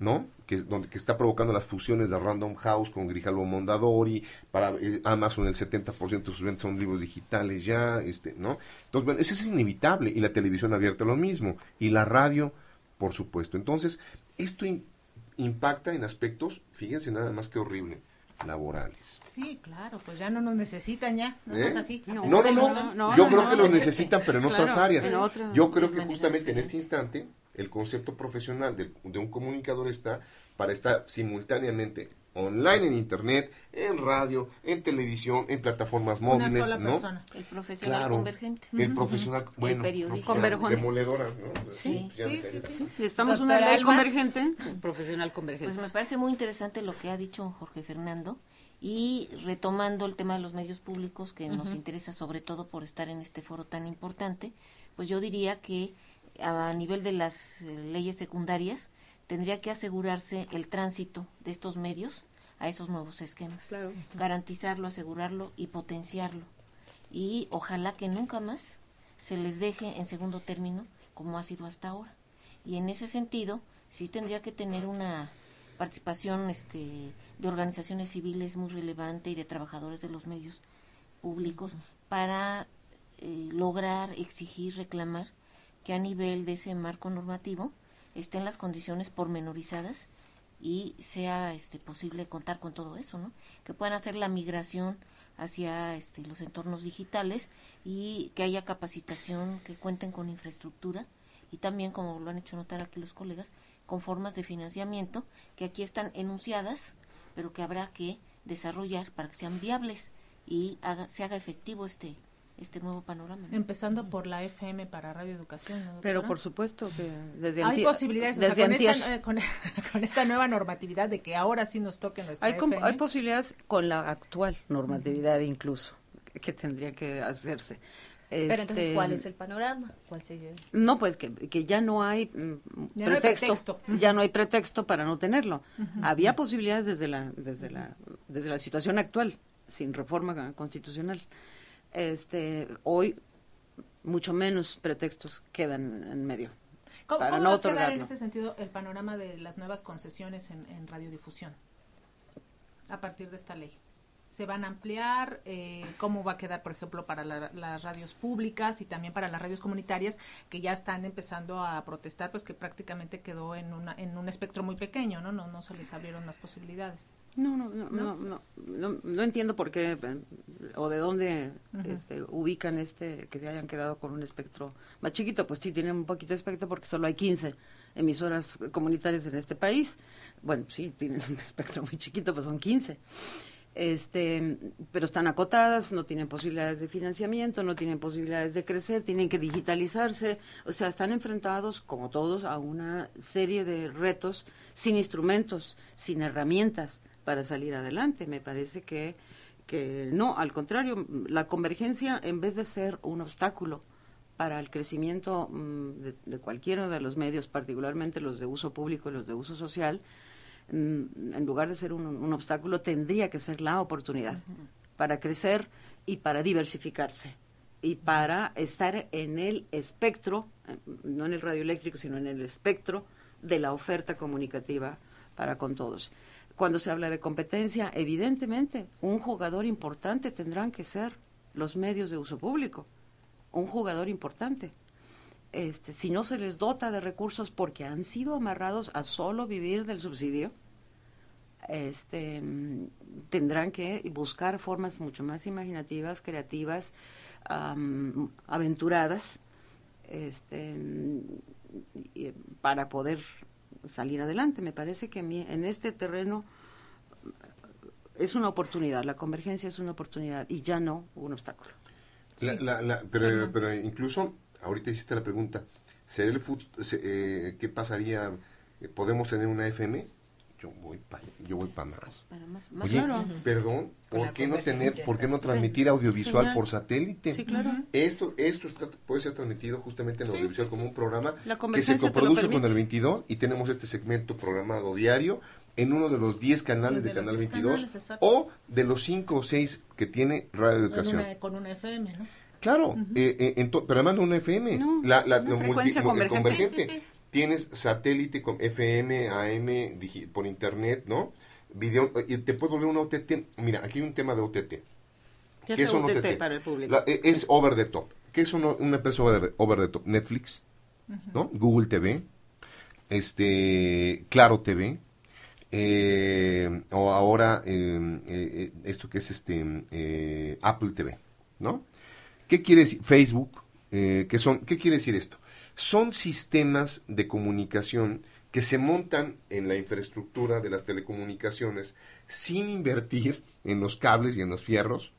¿no? Que, donde, que está provocando las fusiones de Random House con Grijalvo Mondadori, para eh, Amazon el 70% de sus ventas son libros digitales ya, este, ¿no? Entonces, bueno, eso es inevitable, y la televisión abierta lo mismo, y la radio, por supuesto. Entonces, esto impacta en aspectos, fíjense nada más que horrible, laborales. Sí, claro, pues ya no nos necesitan ya, no ¿Eh? es así. No, no, no, no yo creo que los necesitan, pero en (laughs) otras áreas. yo creo que justamente en este instante el concepto profesional de, de, un comunicador está para estar simultáneamente online en internet, en radio, en televisión, en plataformas móviles, Una sola ¿no? Persona. El profesional Claro, convergente. El profesional, bueno, el periodista. Convergente. demoledora, ¿no? Sí, sí, sí. Necesitamos Doctora una ley Alma. convergente, profesional convergente. Pues me parece muy interesante lo que ha dicho Jorge Fernando y retomando el tema de los medios públicos que nos interesa sobre todo por estar en este foro tan importante, pues yo diría que a nivel de las eh, leyes secundarias tendría que asegurarse el tránsito de estos medios a esos nuevos esquemas, Claro. garantizarlo, asegurarlo y potenciarlo y ojalá que nunca más se les deje en segundo término como ha sido hasta ahora. Y en ese sentido, sí tendría que tener una participación este, de organizaciones civiles muy relevante y de trabajadores de los medios públicos para eh, lograr, exigir, reclamar que a nivel de ese marco normativo estén las condiciones pormenorizadas y sea este posible contar con todo eso, ¿no? Que puedan hacer la migración hacia este, los entornos digitales y que haya capacitación, que cuenten con infraestructura y también, como lo han hecho notar aquí los colegas, con formas de financiamiento que aquí están enunciadas, pero que habrá que desarrollar para que sean viables y haga, se haga efectivo este este nuevo panorama. ¿no? Empezando por la FM para Radio Educación. ¿no, Pero por supuesto que desde Hay posibilidades, o sea, desde con, esta, con, (laughs) con esta nueva normatividad de que ahora sí nos toque nuestra hay, FM. hay posibilidades con la actual normatividad incluso que, tendría que hacerse. Pero entonces, Este, ¿cuál es el panorama? ¿Cuál sería? No, pues que, que ya no hay mm, Ya no hay pretexto, pretexto. ya no hay pretexto para no tenerlo. Había posibilidades desde la, desde la, desde la situación actual, sin reforma constitucional. Este, hoy mucho menos pretextos quedan en medio. ¿Cómo, para cómo no va a quedar en ese sentido el panorama de las nuevas concesiones en, en radiodifusión a partir de esta ley? ¿Se van a ampliar? Eh, ¿Cómo va a quedar, por ejemplo, para la- las radios públicas y también para las radios comunitarias que ya están empezando a protestar, pues que prácticamente quedó en, una, en un espectro muy pequeño, ¿no? No, no se les abrieron las posibilidades. No, no, no, no, no, no, no entiendo por qué o de dónde este, ubican este que se hayan quedado con un espectro más chiquito. Pues sí, tienen un poquito de espectro porque solo hay 15 emisoras comunitarias en este país. Bueno, sí, tienen (laughs) un espectro muy chiquito, pues son 15. Este, pero están acotadas, no tienen posibilidades de financiamiento, no tienen posibilidades de crecer, tienen que digitalizarse, o sea, están enfrentados, como todos, a una serie de retos sin instrumentos, sin herramientas para salir adelante. Me parece que, que no, al contrario, la convergencia, en vez de ser un obstáculo para el crecimiento mm, de, de cualquiera de los medios, particularmente los de uso público y los de uso social, en lugar de ser un, un obstáculo, tendría que ser la oportunidad para crecer y para diversificarse y para estar en el espectro, eh, no en el radioeléctrico, sino en el espectro de la oferta comunicativa para con todos. Cuando se habla de competencia, evidentemente, un jugador importante tendrán que ser los medios de uso público, un jugador importante. Este, si no se les dota de recursos porque han sido amarrados a solo vivir del subsidio, este, tendrán que buscar formas mucho más imaginativas, creativas, aventuradas, este, y- para poder salir adelante. Me parece que en este terreno es una oportunidad, la convergencia es una oportunidad y ya no un obstáculo. pero, pero incluso, ahorita hiciste la pregunta, ¿será el eh, ¿qué pasaría? ¿Podemos tener una FM? yo voy para yo voy para más. perdón, ¿por qué no tener, por qué no transmitir audiovisual por satélite? Sí, claro. Esto, esto puede ser transmitido justamente en audiovisual como un programa que se coproduce con el 22 y tenemos este segmento programado diario en uno de los 10 canales de, Canal 22 o de los 5 o 6 que tiene Radio Educación. con una FM, ¿no? Claro, eh, eh, pero además no una FM, la, la, frecuencia convergente tienes satélite con FM, AM, por internet, ¿no? Video, y te puedo volver una OTT. Mira, aquí hay un tema de OTT. ¿Qué, es un OTT, para el público? E, es over the top. ¿Qué es una, una empresa over, the top? Netflix, ¿no? Google TV, este, Claro TV, eh, o ahora eh, eh, esto que es este Apple TV, ¿no? ¿Qué quiere decir Facebook? ¿qué son? ¿Qué quiere decir esto? son sistemas de comunicación que se montan en la infraestructura de las telecomunicaciones sin invertir en los cables y en los fierros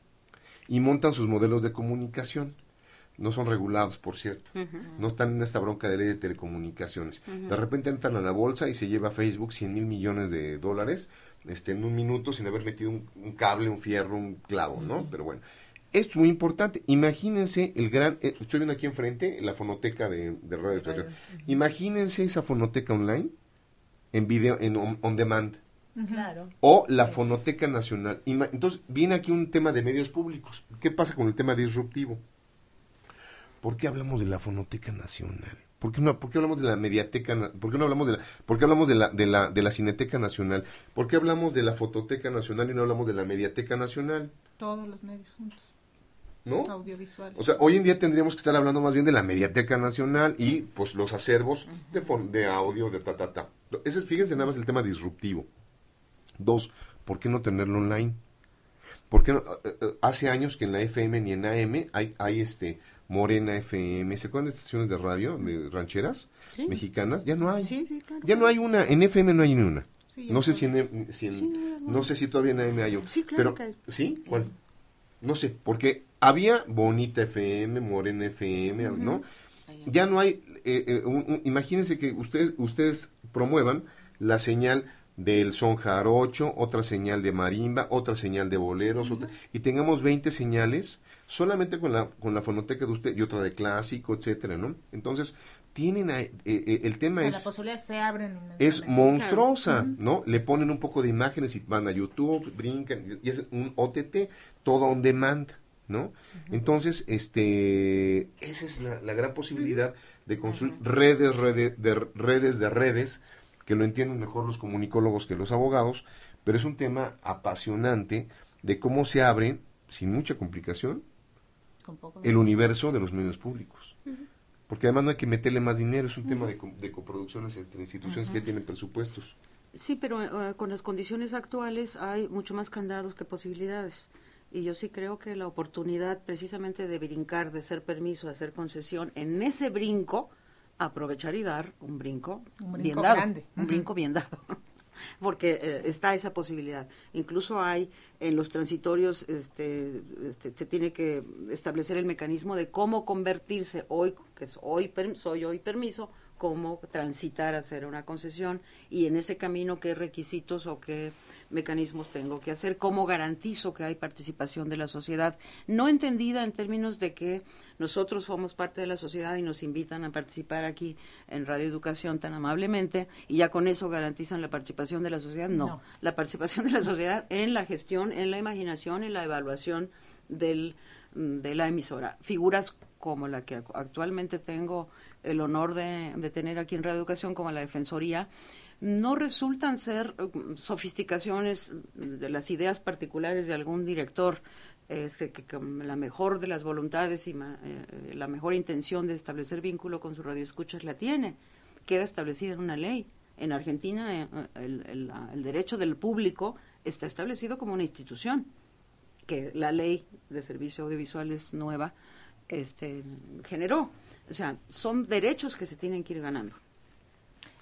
y montan sus modelos de comunicación. No son regulados, por cierto. No están en esta bronca de ley de telecomunicaciones. De repente entran a la bolsa y se lleva Facebook 100 mil millones de dólares este, en un minuto sin haber metido un, cable, un fierro, un clavo, ¿no? Pero bueno, es muy importante. Imagínense el gran, eh, estoy viendo aquí enfrente la fonoteca de, de Radio Educación. Imagínense esa fonoteca online en video, en on, demand. Claro. O la Fonoteca Nacional. Entonces, viene aquí un tema de medios públicos. ¿Qué pasa con el tema disruptivo? ¿Por qué hablamos de la Fonoteca Nacional? ¿Por qué, no, ¿Por qué hablamos de la Mediateca? ¿Por qué no hablamos de la, por qué hablamos de la, de la, de la Cineteca Nacional? ¿Por qué hablamos de la Fototeca Nacional y no hablamos de la Mediateca Nacional? Todos los medios juntos. ¿No? O sea, hoy en día tendríamos que estar hablando más bien de la Mediateca Nacional y pues los acervos de, de audio, de ta, ta, ta. Ese, fíjense nada más el tema disruptivo. Dos, ¿por qué no tenerlo online? Porque no, eh, eh, hace años que en la FM ni en AM hay, hay este Morena FM, ¿se acuerdan de estaciones de radio, de rancheras mexicanas? Ya no hay. Ya no hay una, en FM no hay ni una. no sé si en, si no sé si todavía en AM hay. Sí, claro pero, ¿Sí? Bueno, no sé, porque había Bonita FM, Morena FM, ¿no? Ya no hay, eh, eh, imagínense que ustedes, ustedes promuevan la señal del son jarocho, otra señal de marimba, otra señal de boleros, y tengamos 20 señales solamente con la, con la fonoteca de usted y otra de clásico, etcétera, ¿no? Entonces, tienen eh, el tema es se abren es monstruosa no le ponen un poco de imágenes y van a YouTube brincan y es un OTT todo on demand ¿no? Entonces, este, esa es la, gran posibilidad de construir redes, redes, de, redes de redes, que lo entienden mejor los comunicólogos que los abogados, pero es un tema apasionante de cómo se abre, sin mucha complicación, el universo de los medios públicos. Porque además no hay que meterle más dinero, es un tema de, de, coproducciones entre instituciones que tienen presupuestos. Sí, pero eh, con las condiciones actuales hay mucho más candados que posibilidades y yo sí creo que la oportunidad precisamente de brincar, de ser permiso, de hacer concesión, en ese brinco, aprovechar y dar un brinco, bien dado, un brinco bien dado. (laughs) porque eh, está esa posibilidad. Incluso hay en los transitorios, este, este, se tiene que establecer el mecanismo de cómo convertirse hoy, que es hoy soy hoy permiso, cómo transitar a hacer una concesión y en ese camino qué requisitos o qué mecanismos tengo que hacer, cómo garantizo que hay participación de la sociedad, no entendida en términos de que nosotros somos parte de la sociedad y nos invitan a participar aquí en Radio Educación tan amablemente y ya con eso garantizan la participación de la sociedad, no, la participación de la sociedad en la gestión, en la imaginación, en la evaluación del, mm, de la emisora. Figuras como la que actualmente tengo el honor de, tener aquí en Radio Educación como la Defensoría, no resultan ser mm, sofisticaciones de las ideas particulares de algún director, este, que con la mejor de las voluntades y eh, la mejor intención de establecer vínculo con su radioescuchas la tiene, queda establecida en una ley. En Argentina eh, el, el derecho del público está establecido como una institución, que la ley de servicio audiovisual es nueva, este, generó. O sea, son derechos que se tienen que ir ganando.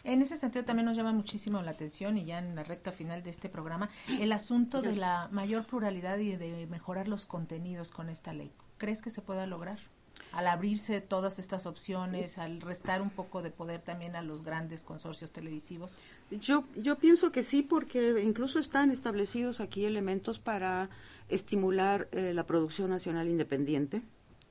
En ese sentido también nos llama muchísimo la atención y ya en la recta final de este programa el asunto de la mayor pluralidad y de mejorar los contenidos con esta ley. ¿Crees que se pueda lograr? Al abrirse todas estas opciones, al restar un poco de poder también a los grandes consorcios televisivos. Yo, yo pienso que sí, porque incluso están establecidos aquí elementos para estimular eh, la producción nacional independiente,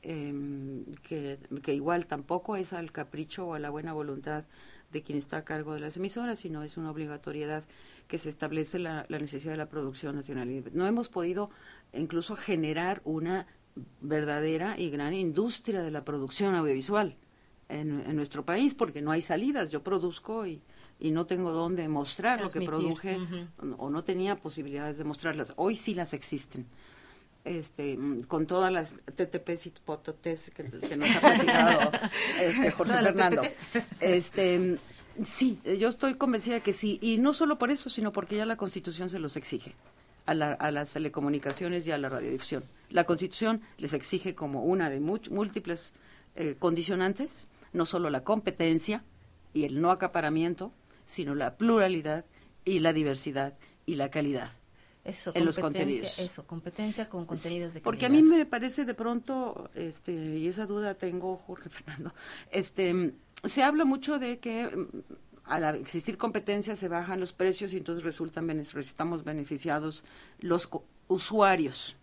em, que, que igual tampoco es al capricho o a la buena voluntad de quien está a cargo de las emisoras, sino es una obligatoriedad que se establece la, necesidad de la producción nacional. No hemos podido incluso generar una verdadera y gran industria de la producción audiovisual en, nuestro país, porque no hay salidas. Yo produzco y, y no tengo dónde mostrar lo que produje o no tenía posibilidades de mostrarlas. Hoy sí las existen este, con todas las TTPs y pototes que, nos ha platicado (laughs) este, Jorge Fernando. Este, sí, yo estoy convencida que sí, y no solo por eso, sino porque ya la Constitución se los exige a, las telecomunicaciones y a la radiodifusión. La Constitución les exige como una de múltiples eh, condicionantes, no solo la competencia y el no acaparamiento, sino la pluralidad y la diversidad y la calidad eso, en los contenidos. Eso, competencia con contenidos de Porque a mí me parece de pronto, este, y esa duda tengo, Jorge (laughs) Fernando, este, se habla mucho de que mm, al existir competencia se bajan los precios y entonces resultan estamos beneficiados los usuarios.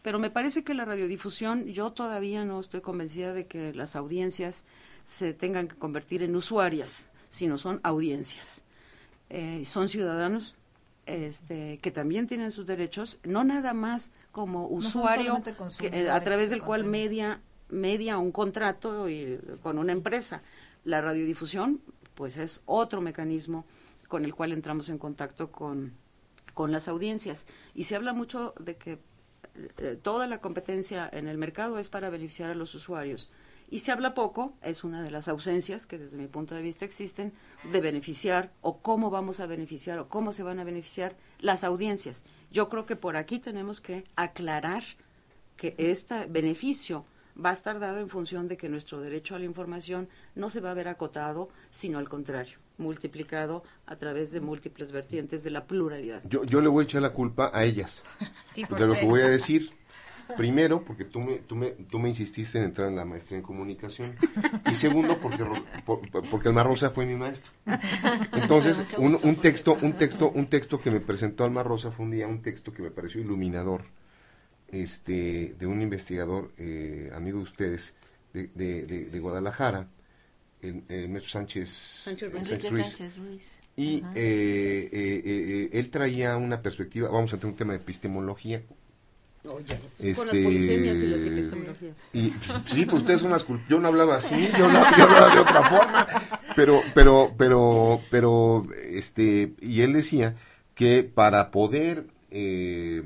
Pero me parece que la radiodifusión, yo todavía no estoy convencida de que las audiencias se tengan que convertir en usuarias, sino son audiencias. Eh, son ciudadanos este, que también tienen sus derechos, no nada más como usuario eh, a través del cual media, media un contrato con una empresa. La radiodifusión, pues es otro mecanismo con el cual entramos en contacto con, con las audiencias. Y se habla mucho de que eh, toda la competencia en el mercado es para beneficiar a los usuarios y se habla poco, es una de las ausencias que desde mi punto de vista existen, de beneficiar o cómo vamos a beneficiar o cómo se van a beneficiar las audiencias. Yo creo que por aquí tenemos que aclarar que este beneficio va a estar dado en función de que nuestro derecho a la información no se va a ver acotado, sino al contrario, multiplicado a través de múltiples vertientes de la pluralidad. Yo, yo le voy a echar la culpa a ellas (laughs) de lo que voy a decir. Primero, porque tú me, tú, me, tú me insististe en entrar en la maestría en comunicación. Y segundo, porque, porque Alma Rosa fue mi maestro. Entonces, un, un, texto, un, texto, un texto que me presentó Alma Rosa fue un día un texto que me pareció iluminador este, de un investigador, eh, amigo de ustedes, de, de, Guadalajara, el, Sánchez, Sánchez, Ruiz. Y eh, eh, él traía una perspectiva, vamos a tener un tema de epistemología este, con las polisemias y las epistemologías. Y, sí, pues ustedes son las Yo no hablaba así, yo, hablaba de otra forma. Pero, pero, pero, pero, este, y él decía que para poder eh,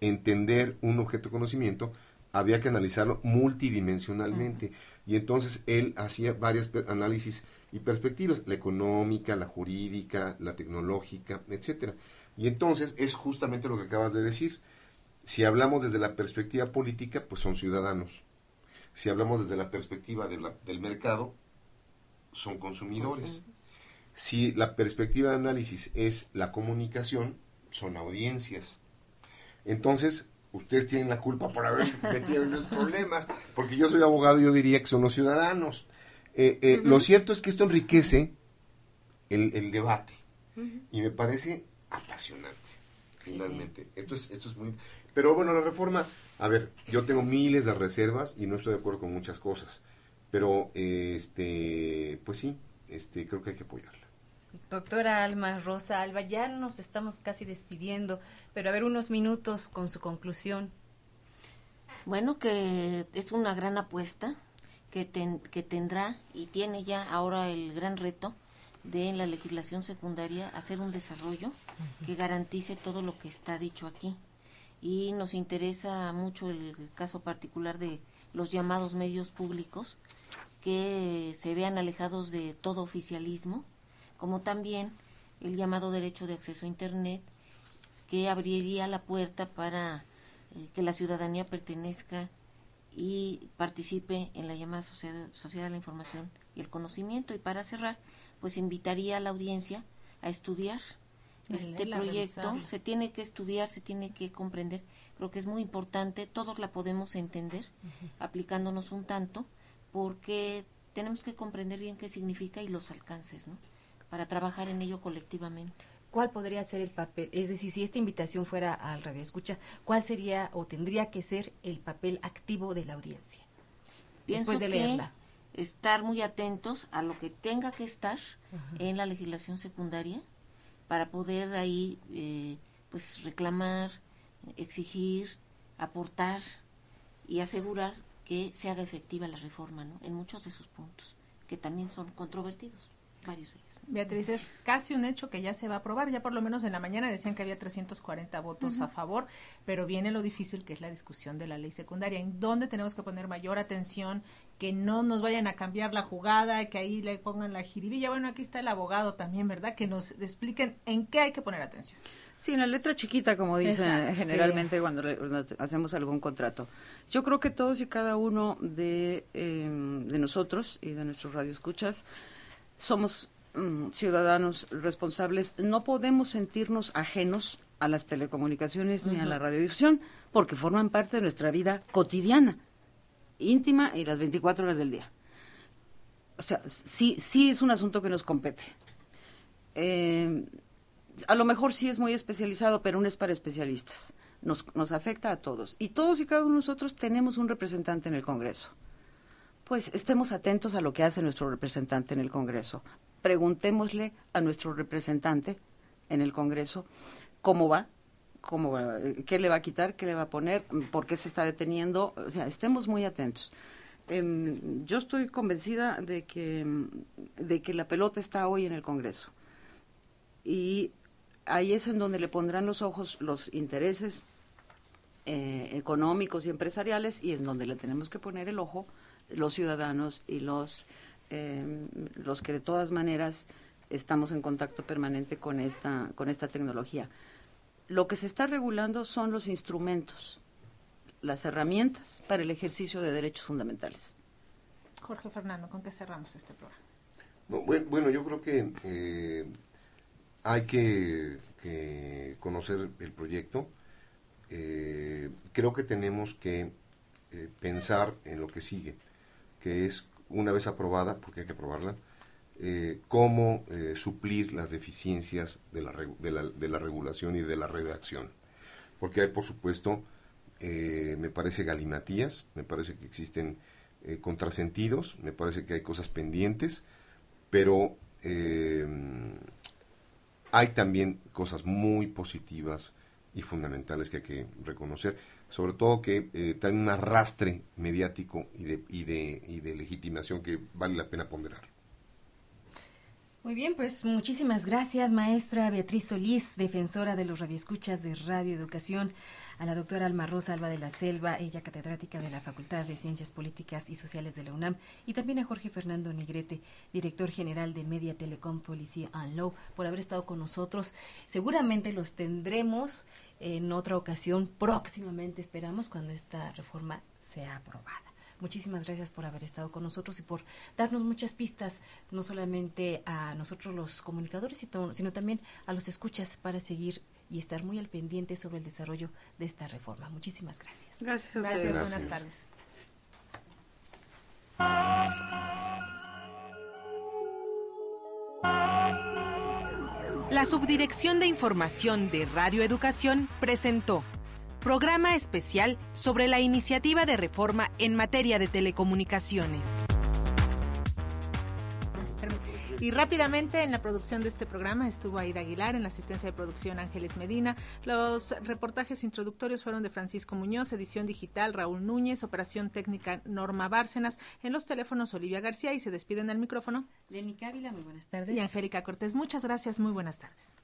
entender un objeto de conocimiento, había que analizarlo multidimensionalmente. Y entonces él hacía varios análisis y perspectivas, la económica, la jurídica, la tecnológica, etcétera. Y entonces es justamente lo que acabas de decir si hablamos desde la perspectiva política, pues son ciudadanos. Si hablamos desde la perspectiva del mercado, son consumidores. Si la perspectiva de análisis es la comunicación, son audiencias. Entonces, ustedes tienen la culpa por haber (laughs) metido en los problemas, porque yo soy abogado y yo diría que son los ciudadanos. Eh, eh, lo cierto es que esto enriquece el, debate y me parece apasionante, finalmente. Esto, es, esto es muy... Pero bueno, la reforma, a ver, yo tengo miles de reservas y no estoy de acuerdo con muchas cosas, pero este, pues sí, este, creo que hay que apoyarla. Doctora Alma Rosa Alba, ya nos estamos casi despidiendo, pero a ver unos minutos con su conclusión. Bueno, que es una gran apuesta que, que tendrá y tiene ya ahora el gran reto de la legislación secundaria hacer un desarrollo que garantice todo lo que está dicho aquí y nos interesa mucho el caso particular de los llamados medios públicos que se vean alejados de todo oficialismo, como también el llamado derecho de acceso a Internet, que abriría la puerta para eh, que la ciudadanía pertenezca y participe en la llamada sociedad, sociedad de la información y el conocimiento. Y para cerrar, pues invitaría a la audiencia a estudiar este proyecto. Se tiene que estudiar, se tiene que comprender. Creo que es muy importante, todos la podemos entender aplicándonos un tanto, porque tenemos que comprender bien qué significa y los alcances, ¿no? Para trabajar en ello colectivamente. ¿Cuál podría ser el papel? Es decir, si esta invitación fuera al radio escucha, ¿cuál sería o tendría que ser el papel activo de la audiencia? Pienso después de leerla. estar muy atentos a lo que tenga que estar en la legislación secundaria para poder ahí eh, pues reclamar, exigir, aportar y asegurar que se haga efectiva la reforma ¿no? en muchos de sus puntos, que también son controvertidos, varios de ellos. Beatriz, es casi un hecho que ya se va a aprobar. Ya por lo menos en la mañana decían que había 340 votos a favor, pero viene lo difícil que es la discusión de la ley secundaria, en donde tenemos que poner mayor atención, que no nos vayan a cambiar la jugada, que ahí le pongan la jiribilla. Bueno, aquí está el abogado también, ¿verdad? Que nos expliquen en qué hay que poner atención. Sí, en la letra chiquita, como dicen generalmente cuando, hacemos algún contrato. Yo creo que todos y cada uno de, em, de nosotros y de nuestros radioescuchas somos Mm, ciudadanos responsables, no podemos sentirnos ajenos a las telecomunicaciones ni a la radiodifusión, porque forman parte de nuestra vida cotidiana, íntima y las 24 horas del día. O sea, sí, sí es un asunto que nos compete. Eh, a lo mejor sí es muy especializado, pero no es para especialistas. Nos, nos afecta a todos. Y todos y cada uno de nosotros tenemos un representante en el Congreso. Pues estemos atentos a lo que hace nuestro representante en el Congreso preguntémosle a nuestro representante en el Congreso cómo va, cómo qué le va a quitar, qué le va a poner, por qué se está deteniendo, o sea, estemos muy atentos. Em, yo estoy convencida de que, de que la pelota está hoy en el Congreso y ahí es en donde le pondrán los ojos los intereses eh, económicos y empresariales y en donde le tenemos que poner el ojo los ciudadanos y los eh, los que de todas maneras estamos en contacto permanente con esta, con esta tecnología. Lo que se está regulando son los instrumentos, las herramientas para el ejercicio de derechos fundamentales. Jorge Fernando, ¿con qué cerramos este programa? bueno, yo creo que eh, hay que, conocer el proyecto. Eh, creo que tenemos que eh, pensar en lo que sigue, que es una vez aprobada, porque hay que aprobarla, eh, cómo eh, suplir las deficiencias de la, de, de la, regulación y de la redacción. Porque hay, por supuesto, eh, me parece galimatías, me parece que existen contrasentidos, me parece que hay cosas pendientes, pero hay también cosas muy positivas y fundamentales que hay que reconocer sobre todo que eh, traen un arrastre mediático y de, y, de, y de legitimación que vale la pena ponderar. Muy bien, pues muchísimas gracias, maestra Beatriz Solís, defensora de los radioescuchas de Radio Educación, a la doctora Alma Rosa Alba de la Selva, ella catedrática de la Facultad de Ciencias Políticas y Sociales de la UNAM, y también a Jorge Fernando Negrete, director general de Media Telecom Policy and Law, por haber estado con nosotros. Seguramente los tendremos en otra ocasión próximamente, esperamos, cuando esta reforma sea aprobada. Muchísimas gracias por haber estado con nosotros y por darnos muchas pistas, no solamente a nosotros los comunicadores, sino también a los escuchas para seguir y estar muy al pendiente sobre el desarrollo de esta reforma. Muchísimas gracias. Gracias a ustedes. Buenas tardes. La Subdirección de Información de Radio Educación presentó programa especial sobre la iniciativa de reforma en materia de telecomunicaciones. Y rápidamente en la producción de este programa estuvo Aida Aguilar, en la asistencia de producción Ángeles Medina. Los reportajes introductorios fueron de Francisco Muñoz, edición digital Raúl Núñez, operación técnica Norma Bárcenas, en los teléfonos Olivia García y se despiden del micrófono. Lenny Cávila, muy buenas tardes. Y Angélica Cortés, muchas gracias, muy buenas tardes.